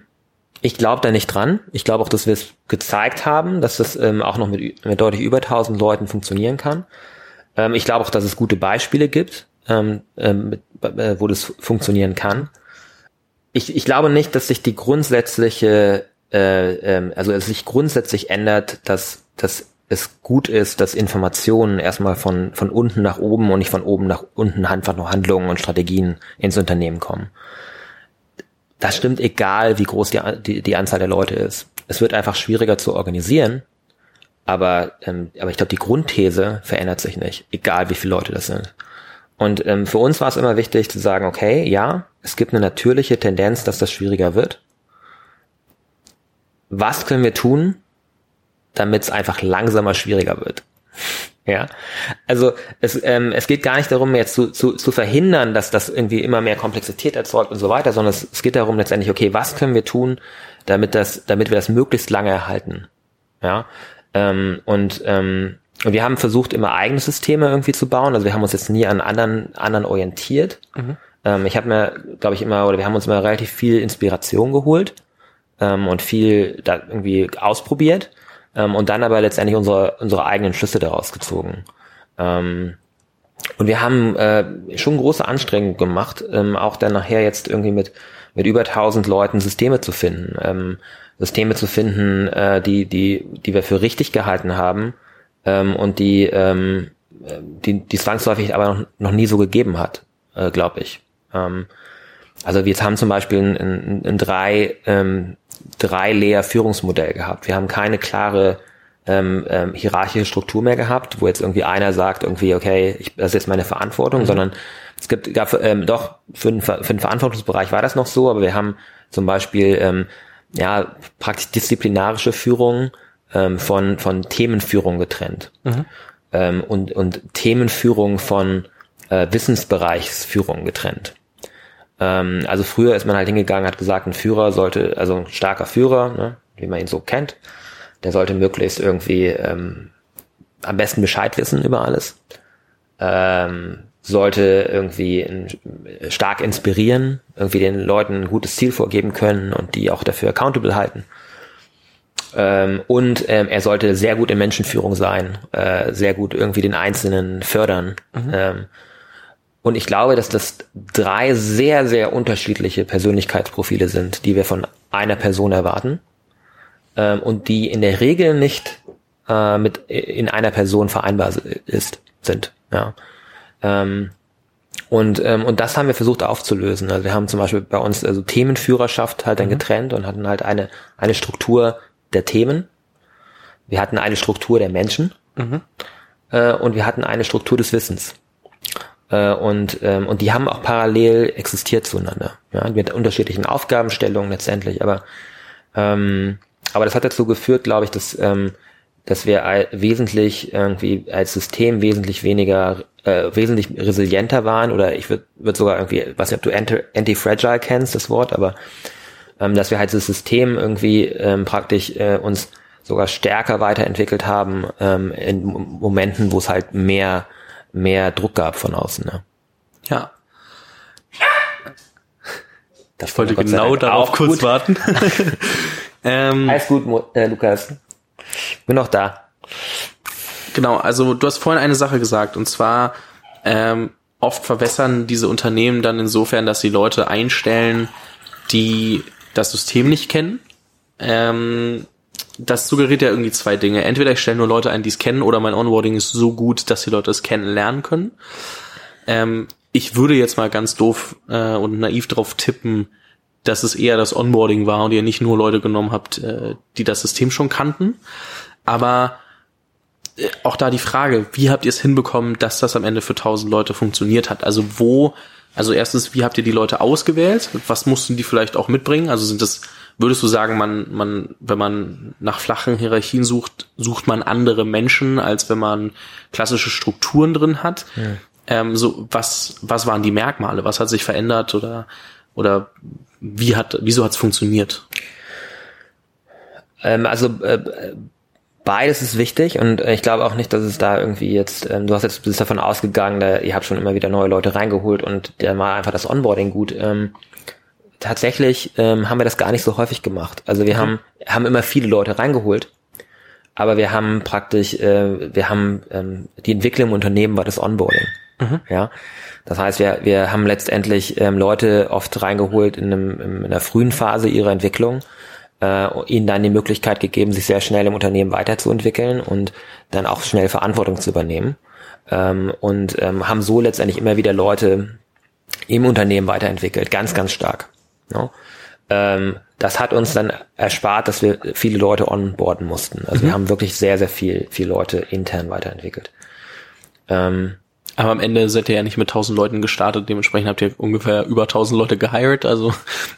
ich glaube da nicht dran. Ich glaube auch, dass wir es gezeigt haben, dass das ähm, auch noch mit, mit deutlich über 1000 Leuten funktionieren kann. Ähm, ich glaube auch, dass es gute Beispiele gibt ähm, ähm, äh, wo das funktionieren kann. Ich, ich glaube nicht, dass sich die grundsätzliche, äh, ähm, also es sich grundsätzlich ändert, dass, dass es gut ist, dass Informationen erstmal von, von unten nach oben und nicht von oben nach unten einfach nur Handlungen und Strategien ins Unternehmen kommen. Das stimmt egal, wie groß die, die, die Anzahl der Leute ist. Es wird einfach schwieriger zu organisieren, aber, ähm, aber ich glaube, die Grundthese verändert sich nicht, egal wie viele Leute das sind. Und ähm, für uns war es immer wichtig zu sagen, okay, ja, es gibt eine natürliche Tendenz, dass das schwieriger wird. Was können wir tun, damit es einfach langsamer schwieriger wird? Ja, also es, ähm, es geht gar nicht darum, jetzt zu, zu, zu verhindern, dass das irgendwie immer mehr Komplexität erzeugt und so weiter, sondern es, es geht darum letztendlich, okay, was können wir tun, damit das, damit wir das möglichst lange erhalten? Ja, ähm, und ähm, wir haben versucht, immer eigene Systeme irgendwie zu bauen. Also wir haben uns jetzt nie an anderen, anderen orientiert. Mhm. Ähm, ich habe mir, glaube ich, immer, oder wir haben uns immer relativ viel Inspiration geholt ähm, und viel da irgendwie ausprobiert ähm, und dann aber letztendlich unsere, unsere eigenen Schlüsse daraus gezogen. Ähm, und wir haben äh, schon große Anstrengungen gemacht, ähm, auch dann nachher jetzt irgendwie mit, mit über 1000 Leuten Systeme zu finden. Ähm, Systeme zu finden, äh, die, die, die wir für richtig gehalten haben ähm, und die, ähm, die, die zwangsläufig aber noch, noch nie so gegeben hat, äh, glaube ich. Ähm, also wir haben zum Beispiel ein, ein, ein drei, ähm, drei Layer Führungsmodell gehabt. Wir haben keine klare ähm, ähm, hierarchische Struktur mehr gehabt, wo jetzt irgendwie einer sagt irgendwie, okay, ich, das ist jetzt meine Verantwortung, mhm. sondern es gibt gab, ähm, doch für den, für den Verantwortungsbereich war das noch so, aber wir haben zum Beispiel ähm, ja praktisch disziplinarische Führung ähm, von, von Themenführung getrennt. Mhm. Ähm, und, und Themenführung von äh, Wissensbereichsführung getrennt. Ähm, also früher ist man halt hingegangen, hat gesagt, ein Führer sollte, also ein starker Führer, ne, wie man ihn so kennt, der sollte möglichst irgendwie ähm, am besten Bescheid wissen über alles. Ähm, sollte irgendwie in, stark inspirieren, irgendwie den Leuten ein gutes Ziel vorgeben können und die auch dafür accountable halten. Ähm, und ähm, er sollte sehr gut in Menschenführung sein, äh, sehr gut irgendwie den Einzelnen fördern. Mhm. Ähm, und ich glaube, dass das drei sehr, sehr unterschiedliche Persönlichkeitsprofile sind, die wir von einer Person erwarten ähm, und die in der Regel nicht äh, mit in einer Person vereinbar ist, sind. Ja. Ähm, und, ähm, und das haben wir versucht aufzulösen. Also wir haben zum Beispiel bei uns also Themenführerschaft halt dann mhm. getrennt und hatten halt eine, eine Struktur, der Themen. Wir hatten eine Struktur der Menschen. Mhm. äh, und wir hatten eine Struktur des Wissens. Äh, und, ähm, und die haben auch parallel existiert zueinander, ja, mit unterschiedlichen Aufgabenstellungen letztendlich, aber ähm, aber das hat dazu geführt, glaube ich, dass ähm, dass wir wesentlich irgendwie als System wesentlich weniger, äh, wesentlich resilienter waren oder ich würde würd sogar irgendwie, weiß nicht, ob du Anti-Fragile kennst, das Wort, aber ähm, dass wir halt das System irgendwie ähm, praktisch äh, uns sogar stärker weiterentwickelt haben ähm, in Momenten, wo es halt mehr mehr Druck gab von außen. Ne? Ja. Das ich wollte genau darauf kurz gut. warten. ähm, Alles gut, äh, Lukas. Bin noch da. Genau, also du hast vorhin eine Sache gesagt und zwar ähm, oft verwässern diese Unternehmen dann insofern, dass sie Leute einstellen, die das System nicht kennen. Ähm, das suggeriert ja irgendwie zwei Dinge. Entweder ich stelle nur Leute ein, die es kennen, oder mein Onboarding ist so gut, dass die Leute es kennenlernen können. Ähm, ich würde jetzt mal ganz doof äh, und naiv drauf tippen, dass es eher das Onboarding war und ihr nicht nur Leute genommen habt, äh, die das System schon kannten. Aber äh, auch da die Frage, wie habt ihr es hinbekommen, dass das am Ende für 1000 Leute funktioniert hat? Also wo, also erstens, wie habt ihr die Leute ausgewählt? Was mussten die vielleicht auch mitbringen? Also sind das Würdest du sagen, man, man, wenn man nach flachen Hierarchien sucht, sucht man andere Menschen, als wenn man klassische Strukturen drin hat? Ja. Ähm, so, was, was waren die Merkmale? Was hat sich verändert oder, oder wie hat, wieso hat es funktioniert? Ähm, also, äh, Beides ist wichtig und ich glaube auch nicht, dass es da irgendwie jetzt, ähm, du hast jetzt bist davon ausgegangen, da, ihr habt schon immer wieder neue Leute reingeholt und der war einfach das Onboarding gut. Ähm, tatsächlich ähm, haben wir das gar nicht so häufig gemacht. Also wir haben, haben immer viele Leute reingeholt, aber wir haben praktisch, äh, wir haben ähm, die Entwicklung im Unternehmen war das Onboarding. Mhm. Ja. Das heißt, wir, wir haben letztendlich ähm, Leute oft reingeholt in, einem, in einer frühen Phase ihrer Entwicklung, äh, ihnen dann die Möglichkeit gegeben, sich sehr schnell im Unternehmen weiterzuentwickeln und dann auch schnell Verantwortung zu übernehmen. Ähm, und ähm, haben so letztendlich immer wieder Leute im Unternehmen weiterentwickelt, ganz, ganz stark. No? Ähm, das hat uns dann erspart, dass wir viele Leute onboarden mussten. Also mhm. wir haben wirklich sehr, sehr viel, viel Leute intern weiterentwickelt. Ähm, aber am Ende seid ihr ja nicht mit 1000 Leuten gestartet, dementsprechend habt ihr ungefähr über 1000 Leute gehired, also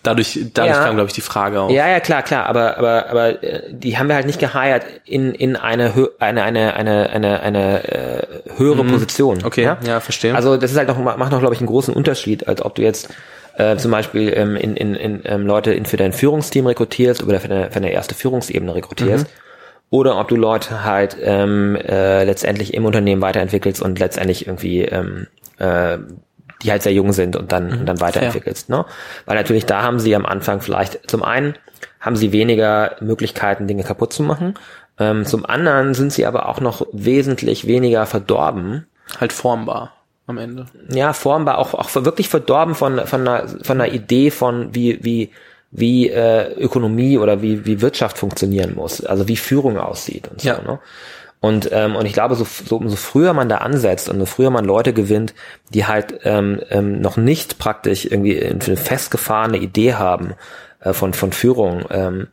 dadurch, dadurch ja. kam, glaube ich, die Frage auf. Ja, ja, klar, klar, aber, aber, aber äh, die haben wir halt nicht gehired in, in eine, eine, eine, eine, eine, eine äh, höhere mhm. Position. Okay, ja? ja, verstehe. Also das ist halt noch, macht noch, glaube ich, einen großen Unterschied, als ob du jetzt äh, zum Beispiel ähm, in, in, in ähm, Leute in, für dein Führungsteam rekrutierst oder für deine, für deine erste Führungsebene rekrutierst. Mhm. Oder ob du Leute halt ähm, äh, letztendlich im Unternehmen weiterentwickelst und letztendlich irgendwie ähm, äh, die halt sehr jung sind und dann, mhm. und dann weiterentwickelst. Ne? Weil natürlich da haben sie am Anfang vielleicht, zum einen haben sie weniger Möglichkeiten, Dinge kaputt zu machen. Ähm, zum anderen sind sie aber auch noch wesentlich weniger verdorben. Halt formbar am Ende. Ja, formbar, auch, auch wirklich verdorben von, von, einer, von einer Idee von, wie, wie, wie äh, Ökonomie oder wie, wie Wirtschaft funktionieren muss, also wie Führung aussieht und so. Ja. Ne? Und, ähm, und ich glaube, so, so umso früher man da ansetzt und umso früher man Leute gewinnt, die halt ähm, ähm, noch nicht praktisch irgendwie eine festgefahrene Idee haben äh, von, von Führung ähm,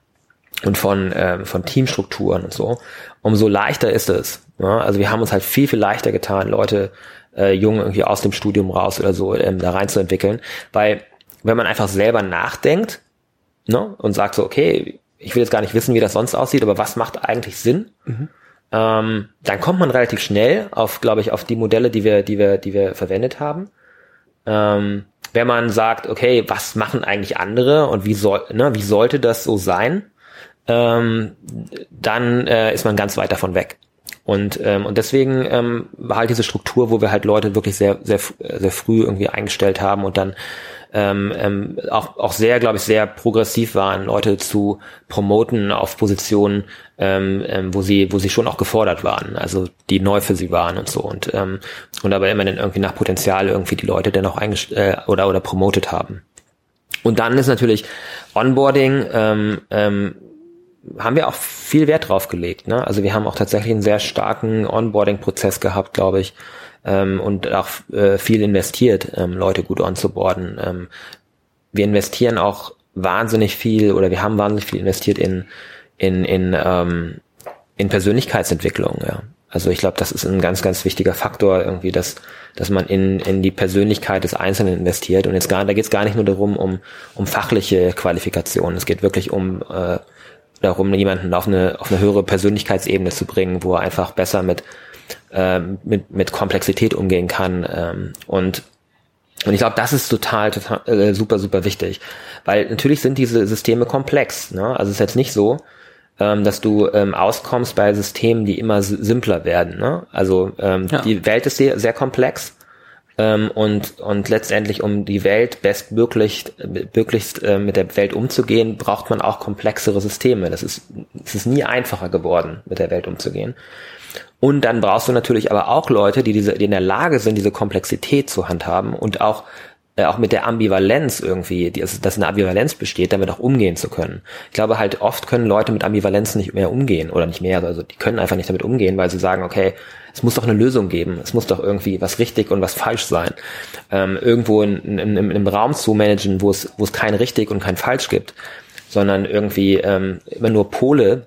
und von, äh, von Teamstrukturen und so, umso leichter ist es. Ne? Also wir haben uns halt viel, viel leichter getan, Leute äh, jung irgendwie aus dem Studium raus oder so ähm, da reinzuentwickeln. Weil wenn man einfach selber nachdenkt ne, und sagt so, okay, ich will jetzt gar nicht wissen, wie das sonst aussieht, aber was macht eigentlich Sinn? Mhm. Ähm, dann kommt man relativ schnell auf, glaube ich, auf die Modelle, die wir, die wir, die wir verwendet haben. Ähm, wenn man sagt, okay, was machen eigentlich andere und wie soll, ne, wie sollte das so sein? Ähm, dann äh, ist man ganz weit davon weg. Und, ähm, und deswegen ähm, war halt diese Struktur, wo wir halt Leute wirklich sehr, sehr, sehr früh irgendwie eingestellt haben und dann ähm, ähm, auch, auch sehr, glaube ich, sehr progressiv waren, Leute zu promoten auf Positionen, ähm, ähm, wo sie, wo sie schon auch gefordert waren, also die neu für sie waren und so und ähm, und aber immer dann irgendwie nach Potenzial irgendwie die Leute dann äh, oder oder promotet haben. Und dann ist natürlich Onboarding ähm, ähm, haben wir auch viel Wert drauf gelegt. Ne? Also wir haben auch tatsächlich einen sehr starken Onboarding-Prozess gehabt, glaube ich, ähm, und auch äh, viel investiert, ähm, Leute gut onzuboarden. Ähm, wir investieren auch wahnsinnig viel oder wir haben wahnsinnig viel investiert in in in ähm, in Persönlichkeitsentwicklung. Ja. Also ich glaube, das ist ein ganz, ganz wichtiger Faktor irgendwie, dass, dass man in, in die Persönlichkeit des Einzelnen investiert. Und jetzt gar, da geht es gar nicht nur darum, um, um fachliche Qualifikationen. Es geht wirklich um äh, darum, jemanden auf eine, auf eine höhere Persönlichkeitsebene zu bringen, wo er einfach besser mit, ähm, mit, mit Komplexität umgehen kann. Ähm, und und ich glaube, das ist total, total äh, super, super wichtig. Weil natürlich sind diese Systeme komplex. Ne? Also es ist jetzt nicht so, ähm, dass du ähm, auskommst bei Systemen, die immer simpler werden. Ne? Also ähm, ja. die Welt ist sehr, sehr komplex ähm, und und letztendlich um die Welt bestmöglich möglichst äh, mit der Welt umzugehen, braucht man auch komplexere Systeme. Das ist es ist nie einfacher geworden, mit der Welt umzugehen. Und dann brauchst du natürlich aber auch Leute, die diese, die in der Lage sind, diese Komplexität zu handhaben und auch äh, auch mit der Ambivalenz irgendwie, die, also, dass eine Ambivalenz besteht, damit auch umgehen zu können. Ich glaube halt, oft können Leute mit Ambivalenz nicht mehr umgehen oder nicht mehr, also die können einfach nicht damit umgehen, weil sie sagen, okay, es muss doch eine Lösung geben, es muss doch irgendwie was richtig und was falsch sein. Ähm, irgendwo in, in, in, in einem Raum zu managen, wo es, wo es kein richtig und kein falsch gibt, sondern irgendwie ähm, immer nur Pole,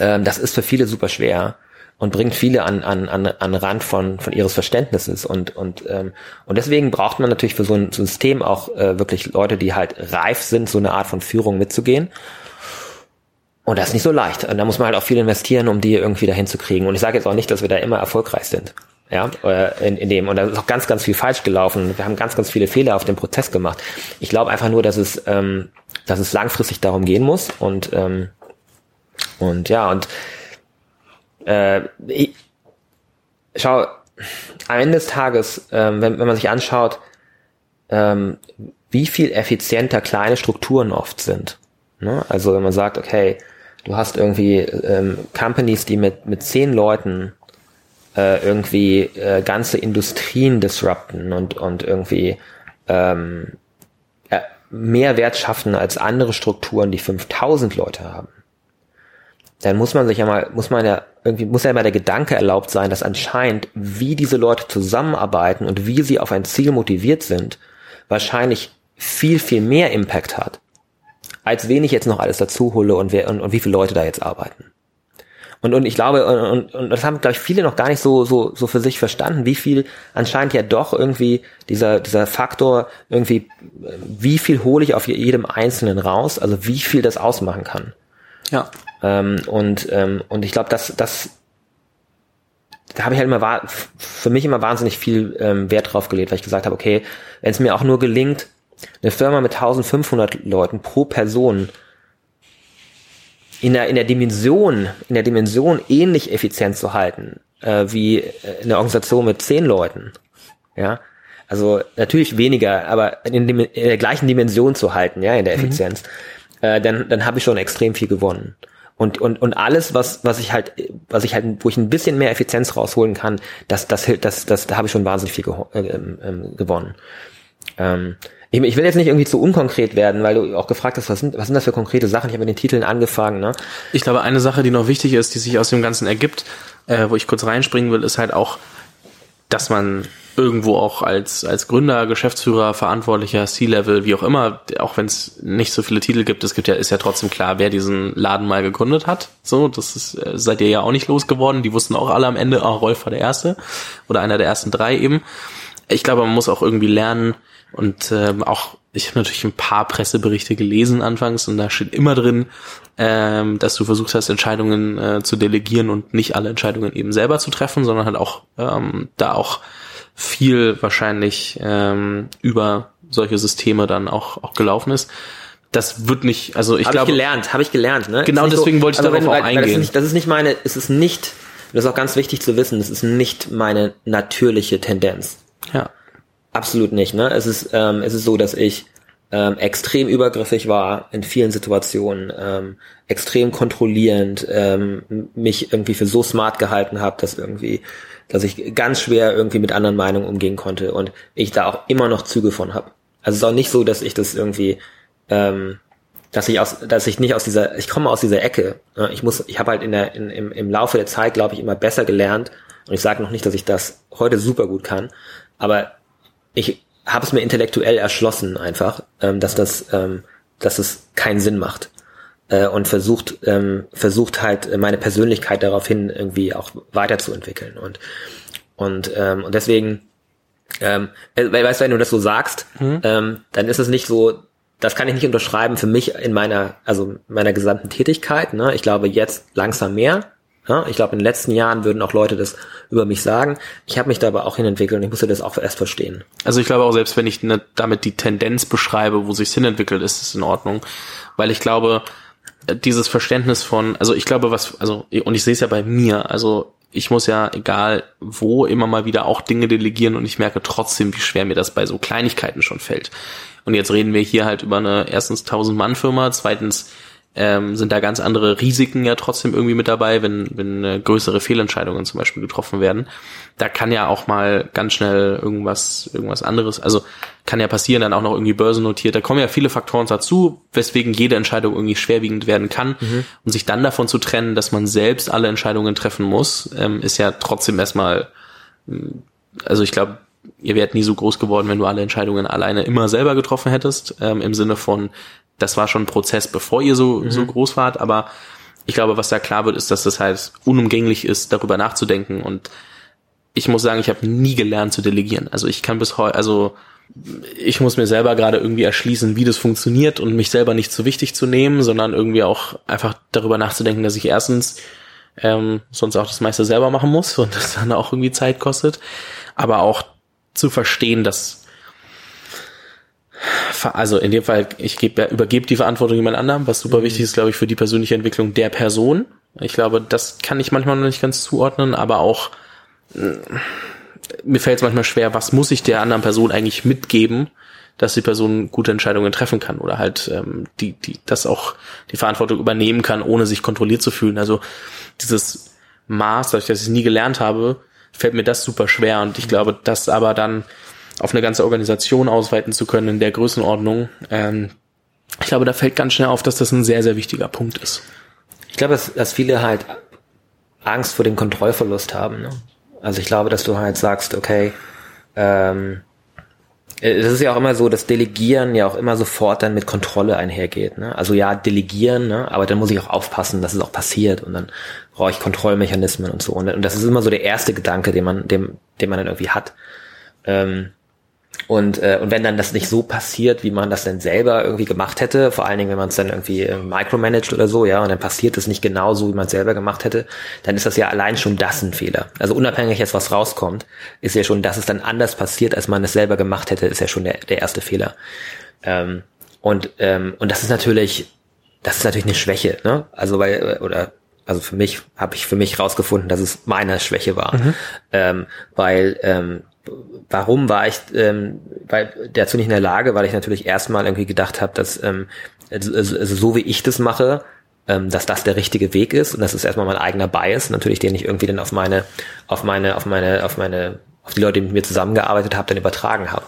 ähm, das ist für viele super schwer und bringt viele an, an, an, an Rand von, von ihres Verständnisses. Und, und, ähm, und deswegen braucht man natürlich für so ein System auch äh, wirklich Leute, die halt reif sind, so eine Art von Führung mitzugehen. Und das ist nicht so leicht. Und da muss man halt auch viel investieren, um die irgendwie dahin zu kriegen. Und ich sage jetzt auch nicht, dass wir da immer erfolgreich sind. Ja, äh, in, in dem. Und da ist auch ganz, ganz viel falsch gelaufen. Wir haben ganz, ganz viele Fehler auf dem Prozess gemacht. Ich glaube einfach nur, dass es, ähm, dass es langfristig darum gehen muss. Und, ähm, und ja, und äh, ich, schau, am Ende des Tages, ähm, wenn, wenn man sich anschaut, ähm, wie viel effizienter kleine Strukturen oft sind. Ne? Also wenn man sagt, okay, du hast irgendwie ähm, Companies, die mit, mit zehn Leuten äh, irgendwie äh, ganze Industrien disrupten und, und irgendwie ähm, äh, mehr Wert schaffen als andere Strukturen, die 5000 Leute haben dann muss man sich ja mal, muss man ja irgendwie, muss ja mal der Gedanke erlaubt sein, dass anscheinend, wie diese Leute zusammenarbeiten und wie sie auf ein Ziel motiviert sind, wahrscheinlich viel, viel mehr Impact hat, als wen ich jetzt noch alles dazu hole und, wer, und, und wie viele Leute da jetzt arbeiten. Und, und ich glaube, und, und das haben, glaube ich, viele noch gar nicht so, so, so für sich verstanden, wie viel anscheinend ja doch irgendwie dieser, dieser Faktor irgendwie, wie viel hole ich auf jedem Einzelnen raus, also wie viel das ausmachen kann. Ja. Ähm, und, ähm, und ich glaube, dass das da habe ich halt immer für mich immer wahnsinnig viel ähm, Wert drauf gelegt, weil ich gesagt habe, okay, wenn es mir auch nur gelingt, eine Firma mit 1500 Leuten pro Person in der, in der Dimension, in der Dimension ähnlich effizient zu halten, äh, wie in der Organisation mit 10 Leuten, ja, also natürlich weniger, aber in, in der gleichen Dimension zu halten, ja, in der mhm. Effizienz, mhm. Äh, dann, dann habe ich schon extrem viel gewonnen. Und, und, und alles, was, was ich halt, was ich halt, wo ich ein bisschen mehr Effizienz rausholen kann, das, das, das, das, da habe ich schon wahnsinnig viel äh, ähm, gewonnen. Ähm, ich, ich will jetzt nicht irgendwie zu unkonkret werden, weil du auch gefragt hast, was sind, was sind das für konkrete Sachen? Ich habe mit den Titeln angefangen. Ne? Ich glaube, eine Sache, die noch wichtig ist, die sich aus dem Ganzen ergibt, äh, wo ich kurz reinspringen will, ist halt auch, dass man irgendwo auch als, als Gründer, Geschäftsführer, Verantwortlicher, C-Level, wie auch immer, auch wenn es nicht so viele Titel gibt, es gibt ja, ist ja trotzdem klar, wer diesen Laden mal gegründet hat. So, das ist, äh, seid ihr ja auch nicht losgeworden. Die wussten auch alle am Ende, ah, Rolf war der Erste oder einer der ersten drei eben. Ich glaube, man muss auch irgendwie lernen und ähm, auch, ich habe natürlich ein paar Presseberichte gelesen anfangs und da steht immer drin, ähm, dass du versucht hast, Entscheidungen äh, zu delegieren und nicht alle Entscheidungen eben selber zu treffen, sondern halt auch ähm, da auch viel wahrscheinlich ähm, über solche Systeme dann auch, auch gelaufen ist. Das wird nicht, also ich hab glaube. Habe ich gelernt, habe ich gelernt, ne? Genau deswegen so, wollte ich darauf wenn, auch eingehen. Das ist, nicht, das ist nicht meine, es ist nicht, das ist auch ganz wichtig zu wissen, das ist nicht meine natürliche Tendenz. Ja. Absolut nicht, ne? Es ist, ähm, es ist so, dass ich ähm, extrem übergriffig war in vielen Situationen, ähm, extrem kontrollierend, ähm, mich irgendwie für so smart gehalten habe, dass irgendwie dass ich ganz schwer irgendwie mit anderen Meinungen umgehen konnte und ich da auch immer noch Züge von habe. Also es ist auch nicht so, dass ich das irgendwie, ähm, dass ich aus, dass ich nicht aus dieser, ich komme aus dieser Ecke. Ich muss, ich habe halt in der, in, im, im Laufe der Zeit, glaube ich, immer besser gelernt. Und ich sage noch nicht, dass ich das heute super gut kann, aber ich habe es mir intellektuell erschlossen einfach, ähm, dass das, ähm, dass es keinen Sinn macht. äh, und versucht, ähm, versucht halt meine Persönlichkeit daraufhin irgendwie auch weiterzuentwickeln. Und, und, ähm, und deswegen, ähm, äh, weißt du, wenn du das so sagst, mhm. ähm, dann ist es nicht so, das kann ich nicht unterschreiben für mich in meiner, also meiner gesamten Tätigkeit. Ne? Ich glaube jetzt langsam mehr. Ja? Ich glaube, in den letzten Jahren würden auch Leute das über mich sagen. Ich habe mich da aber auch hinentwickelt und ich musste das auch erst verstehen. Also ich glaube auch, selbst wenn ich ne, damit die Tendenz beschreibe, wo sich hinentwickelt, ist es in Ordnung. Weil ich glaube, dieses Verständnis von, also ich glaube, was, also, und ich sehe es ja bei mir, also ich muss ja, egal wo, immer mal wieder auch Dinge delegieren und ich merke trotzdem, wie schwer mir das bei so Kleinigkeiten schon fällt. Und jetzt reden wir hier halt über eine erstens 1000 Mann Firma, zweitens ähm, sind da ganz andere Risiken ja trotzdem irgendwie mit dabei, wenn, wenn äh, größere Fehlentscheidungen zum Beispiel getroffen werden. Da kann ja auch mal ganz schnell irgendwas, irgendwas anderes, also kann ja passieren, dann auch noch irgendwie börsennotiert. Da kommen ja viele Faktoren dazu, weswegen jede Entscheidung irgendwie schwerwiegend werden kann. Mhm. Und sich dann davon zu trennen, dass man selbst alle Entscheidungen treffen muss, ähm, ist ja trotzdem erstmal, ähm, also ich glaube, ihr wärt nie so groß geworden, wenn du alle Entscheidungen alleine immer selber getroffen hättest, ähm, im Sinne von, das war schon ein Prozess, bevor ihr so, mhm. so groß wart, aber ich glaube, was da klar wird, ist, dass das halt unumgänglich ist, darüber nachzudenken und ich muss sagen, ich habe nie gelernt zu delegieren. Also ich kann bis heute, also ich muss mir selber gerade irgendwie erschließen, wie das funktioniert und mich selber nicht zu wichtig zu nehmen, sondern irgendwie auch einfach darüber nachzudenken, dass ich erstens ähm, sonst auch das meiste selber machen muss und das dann auch irgendwie Zeit kostet, aber auch zu verstehen, dass also in dem Fall, ich gebe, übergebe die Verantwortung jemand anderem, was super mhm. wichtig ist, glaube ich, für die persönliche Entwicklung der Person. Ich glaube, das kann ich manchmal noch nicht ganz zuordnen, aber auch mm, mir fällt es manchmal schwer, was muss ich der anderen Person eigentlich mitgeben, dass die Person gute Entscheidungen treffen kann oder halt ähm, die, die, das auch die Verantwortung übernehmen kann, ohne sich kontrolliert zu fühlen. Also dieses Maß, dass ich es nie gelernt habe, fällt mir das super schwer. Und ich glaube, das aber dann auf eine ganze Organisation ausweiten zu können in der Größenordnung, ähm, ich glaube, da fällt ganz schnell auf, dass das ein sehr, sehr wichtiger Punkt ist. Ich glaube, dass, dass viele halt Angst vor dem Kontrollverlust haben. Ne? Also ich glaube, dass du halt sagst, okay, ähm, es ist ja auch immer so, dass Delegieren ja auch immer sofort dann mit Kontrolle einhergeht. Ne? Also ja, delegieren, ne? aber dann muss ich auch aufpassen, dass es auch passiert und dann brauche ich Kontrollmechanismen und so. Und, und das ist immer so der erste Gedanke, den man, dem, den man dann irgendwie hat. Ähm, und, äh, und wenn dann das nicht so passiert, wie man das denn selber irgendwie gemacht hätte, vor allen Dingen, wenn man es dann irgendwie äh, micromanagt oder so, ja, und dann passiert es nicht genau so, wie man es selber gemacht hätte, dann ist das ja allein schon das ein Fehler. Also unabhängig jetzt, was rauskommt, ist ja schon, dass es dann anders passiert, als man es selber gemacht hätte, ist ja schon der, der erste Fehler. Ähm, und, ähm, und das ist natürlich, das ist natürlich eine Schwäche, ne? Also weil, oder also für mich habe ich für mich rausgefunden, dass es meine Schwäche war, mhm. ähm, weil ähm, warum war ich ähm, weil dazu nicht in der Lage, weil ich natürlich erstmal irgendwie gedacht habe, dass ähm, also, also, also so wie ich das mache, ähm, dass das der richtige Weg ist und das ist erstmal mein eigener Bias, natürlich den ich irgendwie dann auf meine auf meine auf meine auf meine auf die Leute, die mit mir zusammengearbeitet haben, dann übertragen habe.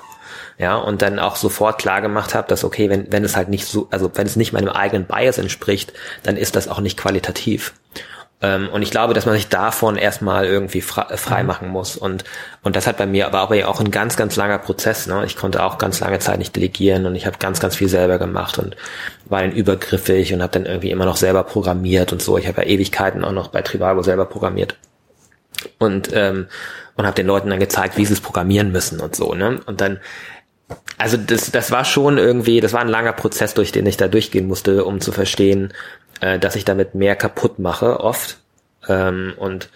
Ja, und dann auch sofort klar gemacht habe, dass okay, wenn, wenn es halt nicht so, also wenn es nicht meinem eigenen Bias entspricht, dann ist das auch nicht qualitativ. Ähm, und ich glaube, dass man sich davon erstmal irgendwie frei, frei mhm. machen muss. Und, und das hat bei mir aber auch ein ganz, ganz langer Prozess. Ne? Ich konnte auch ganz lange Zeit nicht delegieren und ich habe ganz, ganz viel selber gemacht und war dann übergriffig und habe dann irgendwie immer noch selber programmiert und so. Ich habe ja Ewigkeiten auch noch bei Trivago selber programmiert. Und, ähm, und habe den Leuten dann gezeigt, wie sie es programmieren müssen und so. Ne? Und dann also das, das war schon irgendwie, das war ein langer Prozess, durch den ich da durchgehen musste, um zu verstehen, äh, dass ich damit mehr kaputt mache, oft. Ähm, und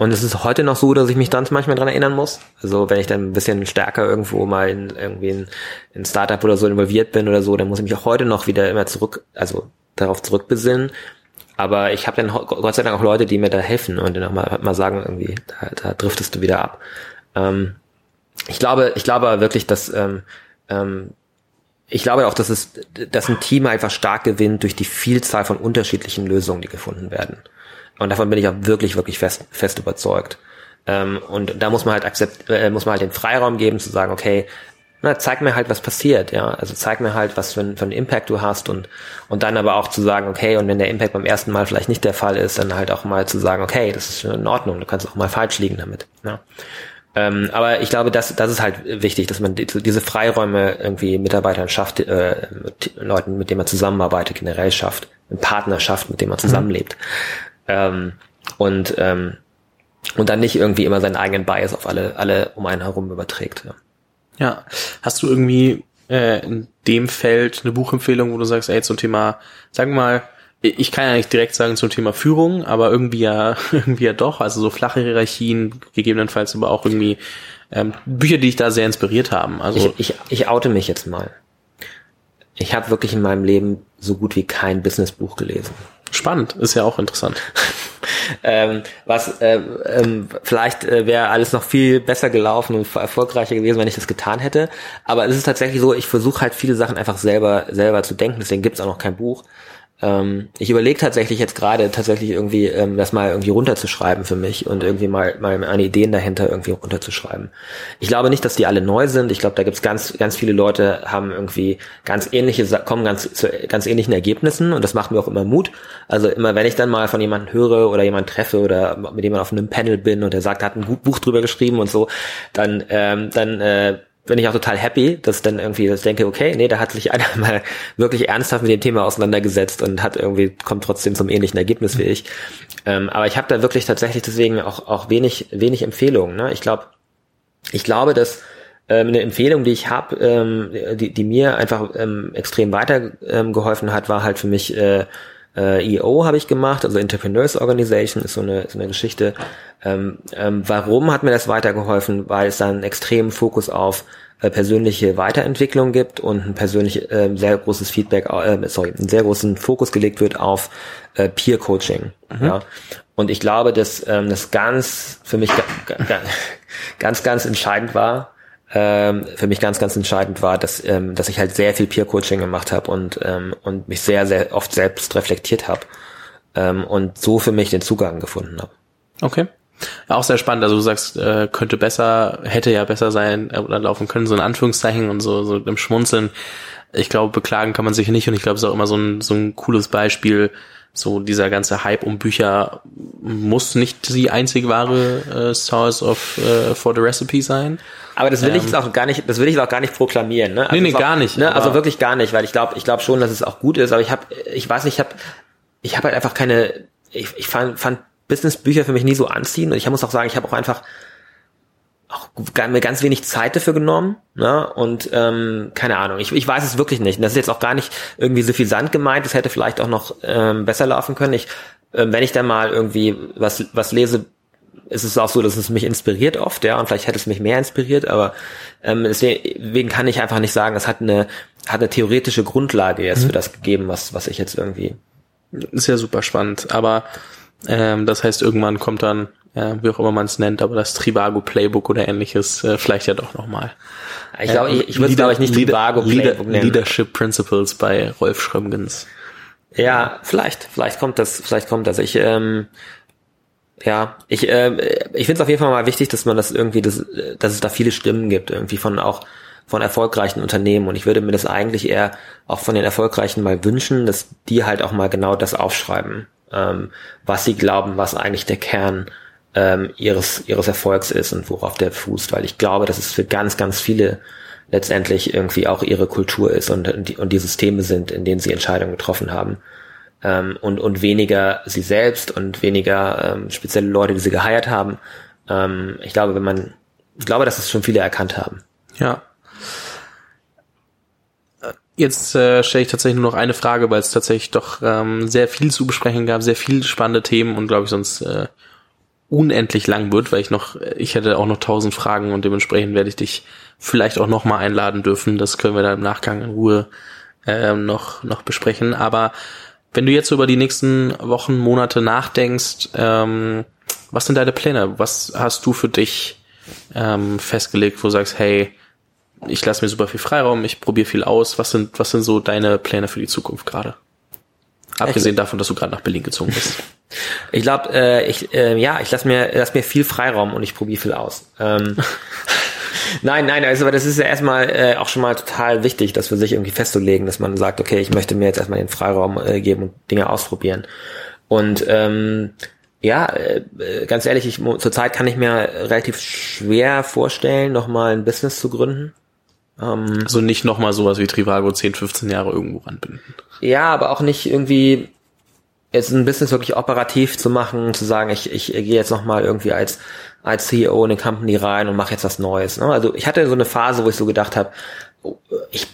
und es ist heute noch so, dass ich mich dann manchmal dran erinnern muss. Also wenn ich dann ein bisschen stärker irgendwo mal in irgendwie in, in Startup oder so involviert bin oder so, dann muss ich mich auch heute noch wieder immer zurück, also darauf zurückbesinnen. Aber ich habe dann Gott sei Dank auch Leute, die mir da helfen und dann auch mal, mal sagen, irgendwie, da, da driftest du wieder ab. Ähm, ich glaube, ich glaube wirklich, dass ähm, ähm, ich glaube auch, dass es, dass ein Team einfach stark gewinnt durch die Vielzahl von unterschiedlichen Lösungen, die gefunden werden. Und davon bin ich auch wirklich, wirklich fest, fest überzeugt. Ähm, und da muss man halt akzept, äh, muss man halt den Freiraum geben zu sagen, okay, na, zeig mir halt, was passiert, ja. Also zeig mir halt, was für, ein, für einen Impact du hast und, und dann aber auch zu sagen, okay, und wenn der Impact beim ersten Mal vielleicht nicht der Fall ist, dann halt auch mal zu sagen, okay, das ist in Ordnung, du kannst auch mal falsch liegen damit. Ja. Ähm, aber ich glaube, das, das ist halt wichtig, dass man die, diese Freiräume irgendwie Mitarbeitern schafft, äh, mit Leuten, mit denen man zusammenarbeitet, generell schafft, eine Partnerschaft, mit dem man zusammenlebt. Mhm. Ähm, und, ähm, und dann nicht irgendwie immer seinen eigenen Bias auf alle, alle um einen herum überträgt. Ja. ja. Hast du irgendwie äh, in dem Feld eine Buchempfehlung, wo du sagst, ey, zum Thema, sagen wir mal, ich kann ja nicht direkt sagen zum Thema Führung, aber irgendwie ja, irgendwie ja doch, also so flache Hierarchien, gegebenenfalls aber auch irgendwie ähm, Bücher, die dich da sehr inspiriert haben. Also ich, ich, ich oute mich jetzt mal. Ich habe wirklich in meinem Leben so gut wie kein Businessbuch gelesen. Spannend, ist ja auch interessant. ähm, was äh, ähm, vielleicht äh, wäre alles noch viel besser gelaufen und erfolgreicher gewesen, wenn ich das getan hätte. Aber es ist tatsächlich so, ich versuche halt viele Sachen einfach selber selber zu denken. Deswegen gibt's auch noch kein Buch. Ähm, ich überlege tatsächlich jetzt gerade tatsächlich irgendwie ähm, das mal irgendwie runterzuschreiben für mich und irgendwie mal, mal meine Ideen dahinter irgendwie runterzuschreiben. Ich glaube nicht, dass die alle neu sind. Ich glaube, da gibt's ganz, ganz viele Leute, haben irgendwie ganz ähnliche, kommen ganz zu ganz ähnlichen Ergebnissen und das macht mir auch immer Mut. Also immer, wenn ich dann mal von jemandem höre oder jemanden treffe oder mit jemandem auf einem Panel bin und der sagt, er hat ein Buch drüber geschrieben und so, dann, ähm, dann äh, bin ich auch total happy, dass dann irgendwie, dass ich denke, okay, nee, da hat sich einer mal wirklich ernsthaft mit dem Thema auseinandergesetzt und hat irgendwie, kommt trotzdem zum ähnlichen Ergebnis wie ich. Ähm, aber ich habe da wirklich tatsächlich deswegen auch, auch wenig, wenig Empfehlungen. Ne? Ich glaube, ich glaube, dass ähm, eine Empfehlung, die ich habe, ähm, die, die mir einfach ähm, extrem weitergeholfen ähm, hat, war halt für mich äh, äh, EO habe ich gemacht, also Entrepreneurs Organization ist so eine, so eine Geschichte. Ähm, ähm, warum hat mir das weitergeholfen? Weil es dann einen extremen Fokus auf äh, persönliche Weiterentwicklung gibt und ein persönlich äh, sehr großes Feedback, äh, sorry, einen sehr großen Fokus gelegt wird auf äh, Peer Coaching. Mhm. Ja. Und ich glaube, dass ähm, das ganz für mich ganz, ganz entscheidend war, ähm, für mich ganz, ganz entscheidend war, dass, ähm, dass ich halt sehr viel Peer-Coaching gemacht habe und, ähm, und mich sehr, sehr oft selbst reflektiert habe ähm, und so für mich den Zugang gefunden habe. Okay. Auch sehr spannend. Also du sagst, äh, könnte besser, hätte ja besser sein äh, oder laufen können, so in Anführungszeichen und so, so im Schmunzeln. Ich glaube, beklagen kann man sich nicht und ich glaube, es ist auch immer so ein, so ein cooles Beispiel. So dieser ganze Hype um Bücher muss nicht die einzig wahre äh, Source of äh, for the Recipe sein. Aber das will ähm, ich jetzt auch gar nicht, das will ich auch gar nicht proklamieren. Ne? Also nee, nee, gar nicht. Ne? Also wirklich gar nicht, weil ich glaube, ich glaube schon, dass es auch gut ist. Aber ich habe, ich weiß nicht, ich habe, ich habe halt einfach keine. Ich, ich fand, fand Businessbücher für mich nie so anziehen und ich muss auch sagen, ich habe auch einfach auch mir ganz wenig Zeit dafür genommen, ne? Und ähm, keine Ahnung, ich, ich weiß es wirklich nicht. Und das ist jetzt auch gar nicht irgendwie so viel Sand gemeint. Das hätte vielleicht auch noch ähm, besser laufen können. Ich, ähm, wenn ich dann mal irgendwie was was lese, ist es auch so, dass es mich inspiriert oft, ja, und vielleicht hätte es mich mehr inspiriert, aber ähm, deswegen kann ich einfach nicht sagen, es hat eine, hat eine theoretische Grundlage jetzt mhm. für das gegeben, was, was ich jetzt irgendwie. Ist ja super spannend, aber ähm, das heißt, irgendwann kommt dann, äh, wie auch immer man es nennt, aber das Trivago Playbook oder ähnliches, äh, vielleicht ja doch nochmal. Ich glaube, ich, ich würde glaube ich nicht Trivago Playbook nennen. Leadership Principles bei Rolf Schrömgens. Ja, vielleicht, vielleicht kommt das, vielleicht kommt das. Ich, ähm, ja, ich, äh, ich finde es auf jeden Fall mal wichtig, dass man das irgendwie, dass, dass es da viele Stimmen gibt, irgendwie von auch von erfolgreichen Unternehmen. Und ich würde mir das eigentlich eher auch von den Erfolgreichen mal wünschen, dass die halt auch mal genau das aufschreiben, ähm, was sie glauben, was eigentlich der Kern ähm, ihres, ihres Erfolgs ist und worauf der fußt. Weil ich glaube, dass es für ganz, ganz viele letztendlich irgendwie auch ihre Kultur ist und, und, die, und die Systeme sind, in denen sie Entscheidungen getroffen haben ähm, und, und weniger sie selbst und weniger ähm, spezielle Leute, die sie geheiert haben. Ähm, ich glaube, wenn man, ich glaube, dass es schon viele erkannt haben. Ja. Jetzt äh, stelle ich tatsächlich nur noch eine Frage, weil es tatsächlich doch ähm, sehr viel zu besprechen gab, sehr viele spannende Themen und glaube ich sonst äh, unendlich lang wird, weil ich noch, ich hätte auch noch tausend Fragen und dementsprechend werde ich dich vielleicht auch noch mal einladen dürfen. Das können wir dann im Nachgang in Ruhe äh, noch noch besprechen. Aber wenn du jetzt über die nächsten Wochen, Monate nachdenkst, ähm, was sind deine Pläne? Was hast du für dich ähm, festgelegt, wo du sagst, hey, ich lasse mir super viel Freiraum, ich probiere viel aus. Was sind, was sind so deine Pläne für die Zukunft gerade? Abgesehen davon, dass du gerade nach Berlin gezogen bist. Ich glaube, äh, ich, äh, ja, ich lasse mir, lass mir viel Freiraum und ich probiere viel aus. Ähm, Nein, nein, also aber das ist ja erstmal äh, auch schon mal total wichtig, das für sich irgendwie festzulegen, dass man sagt, okay, ich möchte mir jetzt erstmal den Freiraum äh, geben und Dinge ausprobieren. Und ähm, Ja, äh, ganz ehrlich, ich, zurzeit kann ich mir relativ schwer vorstellen, nochmal ein Business zu gründen. Ähm, also nicht nochmal sowas wie Trivago 10, 15 Jahre irgendwo ranbinden. Ja, aber auch nicht irgendwie jetzt ein Business wirklich operativ zu machen, zu sagen, ich, ich, ich gehe jetzt nochmal irgendwie als, als CEO in eine Company rein und mache jetzt was Neues. Ne? Also ich hatte so eine Phase, wo ich so gedacht habe, oh, ich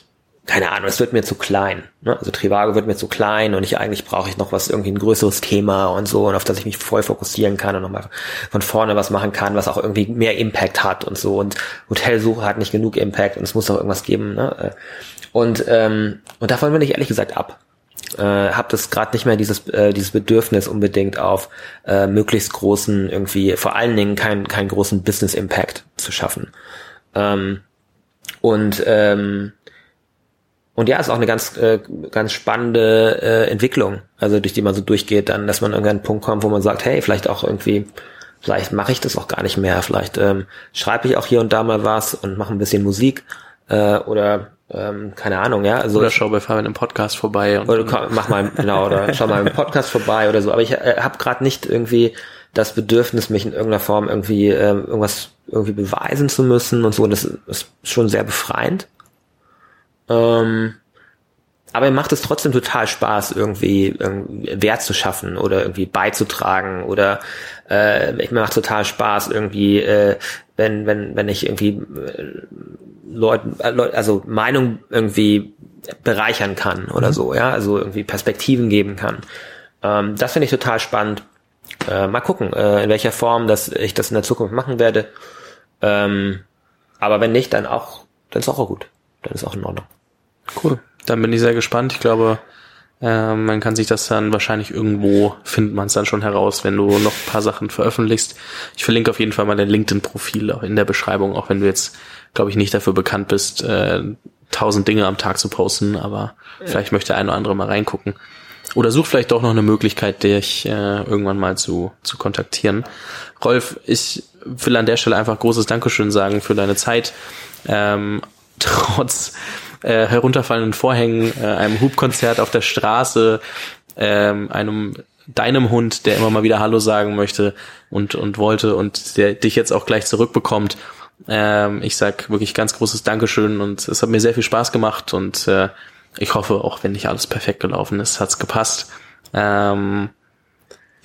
keine Ahnung, es wird mir zu klein. Ne? Also Trivago wird mir zu klein und ich eigentlich brauche ich noch was, irgendwie ein größeres Thema und so, und auf das ich mich voll fokussieren kann und nochmal von vorne was machen kann, was auch irgendwie mehr Impact hat und so. Und Hotelsuche hat nicht genug Impact und es muss auch irgendwas geben. Ne? Und, ähm, und davon bin ich ehrlich gesagt ab. Äh, habe das gerade nicht mehr dieses äh, dieses Bedürfnis unbedingt auf äh, möglichst großen irgendwie vor allen Dingen keinen keinen großen Business Impact zu schaffen. Ähm, und ähm, und ja, ist auch eine ganz, äh, ganz spannende äh, Entwicklung, also durch die man so durchgeht, dann, dass man irgendwann einen Punkt kommt, wo man sagt, hey, vielleicht auch irgendwie, vielleicht mache ich das auch gar nicht mehr, vielleicht ähm, schreibe ich auch hier und da mal was und mache ein bisschen Musik äh, oder ähm, keine Ahnung, ja. Also oder schau bei Fabian im Podcast vorbei. Und oder komm, mach mal, genau, oder schau mal im Podcast vorbei oder so. Aber ich äh, habe gerade nicht irgendwie das Bedürfnis, mich in irgendeiner Form irgendwie äh, irgendwas irgendwie beweisen zu müssen und so. Und das ist schon sehr befreiend. Ähm, aber mir macht es trotzdem total Spaß, irgendwie, irgendwie Wert zu schaffen oder irgendwie beizutragen oder äh, mir macht total Spaß, irgendwie, äh, wenn, wenn, wenn ich irgendwie äh, Leuten, äh, also Meinung irgendwie bereichern kann oder mhm. so, ja, also irgendwie Perspektiven geben kann. Ähm, das finde ich total spannend. Äh, mal gucken, äh, in welcher Form dass ich das in der Zukunft machen werde. Ähm, aber wenn nicht, dann auch, dann ist auch gut. Dann ist auch in Ordnung. Cool. Dann bin ich sehr gespannt. Ich glaube, äh, man kann sich das dann wahrscheinlich irgendwo, findet man es dann schon heraus, wenn du noch ein paar Sachen veröffentlichst. Ich verlinke auf jeden Fall mal dein LinkedIn-Profil in der Beschreibung, auch wenn du jetzt, glaube ich, nicht dafür bekannt bist, äh, tausend Dinge am Tag zu posten, aber ja. vielleicht möchte ein oder andere mal reingucken. Oder such vielleicht doch noch eine Möglichkeit, dich äh, irgendwann mal zu, zu kontaktieren. Rolf, ich will an der Stelle einfach großes Dankeschön sagen für deine Zeit. Ähm, trotz äh, herunterfallenden Vorhängen, äh, einem Hubkonzert auf der Straße, ähm, einem deinem Hund, der immer mal wieder Hallo sagen möchte und, und wollte und der dich jetzt auch gleich zurückbekommt. Ähm, ich sag wirklich ganz großes Dankeschön und es hat mir sehr viel Spaß gemacht und äh, ich hoffe, auch wenn nicht alles perfekt gelaufen ist, hat's gepasst. Ähm,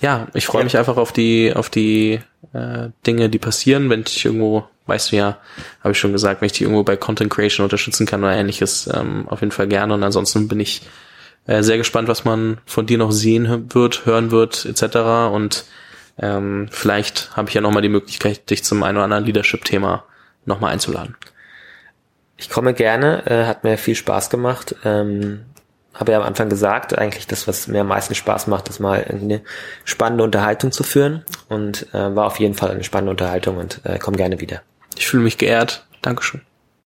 ja, ich freue ja. mich einfach auf die, auf die äh, Dinge, die passieren, wenn ich irgendwo weißt du ja, habe ich schon gesagt, wenn ich die irgendwo bei Content Creation unterstützen kann oder ähnliches, ähm, auf jeden Fall gerne. Und ansonsten bin ich äh, sehr gespannt, was man von dir noch sehen wird, hören wird, etc. Und ähm, vielleicht habe ich ja nochmal die Möglichkeit, dich zum einen oder anderen Leadership-Thema nochmal einzuladen. Ich komme gerne, äh, hat mir viel Spaß gemacht. Ähm, habe ja am Anfang gesagt, eigentlich das, was mir am meisten Spaß macht, ist mal eine spannende Unterhaltung zu führen und äh, war auf jeden Fall eine spannende Unterhaltung und äh, komm gerne wieder. Ich fühle mich geehrt. Dankeschön.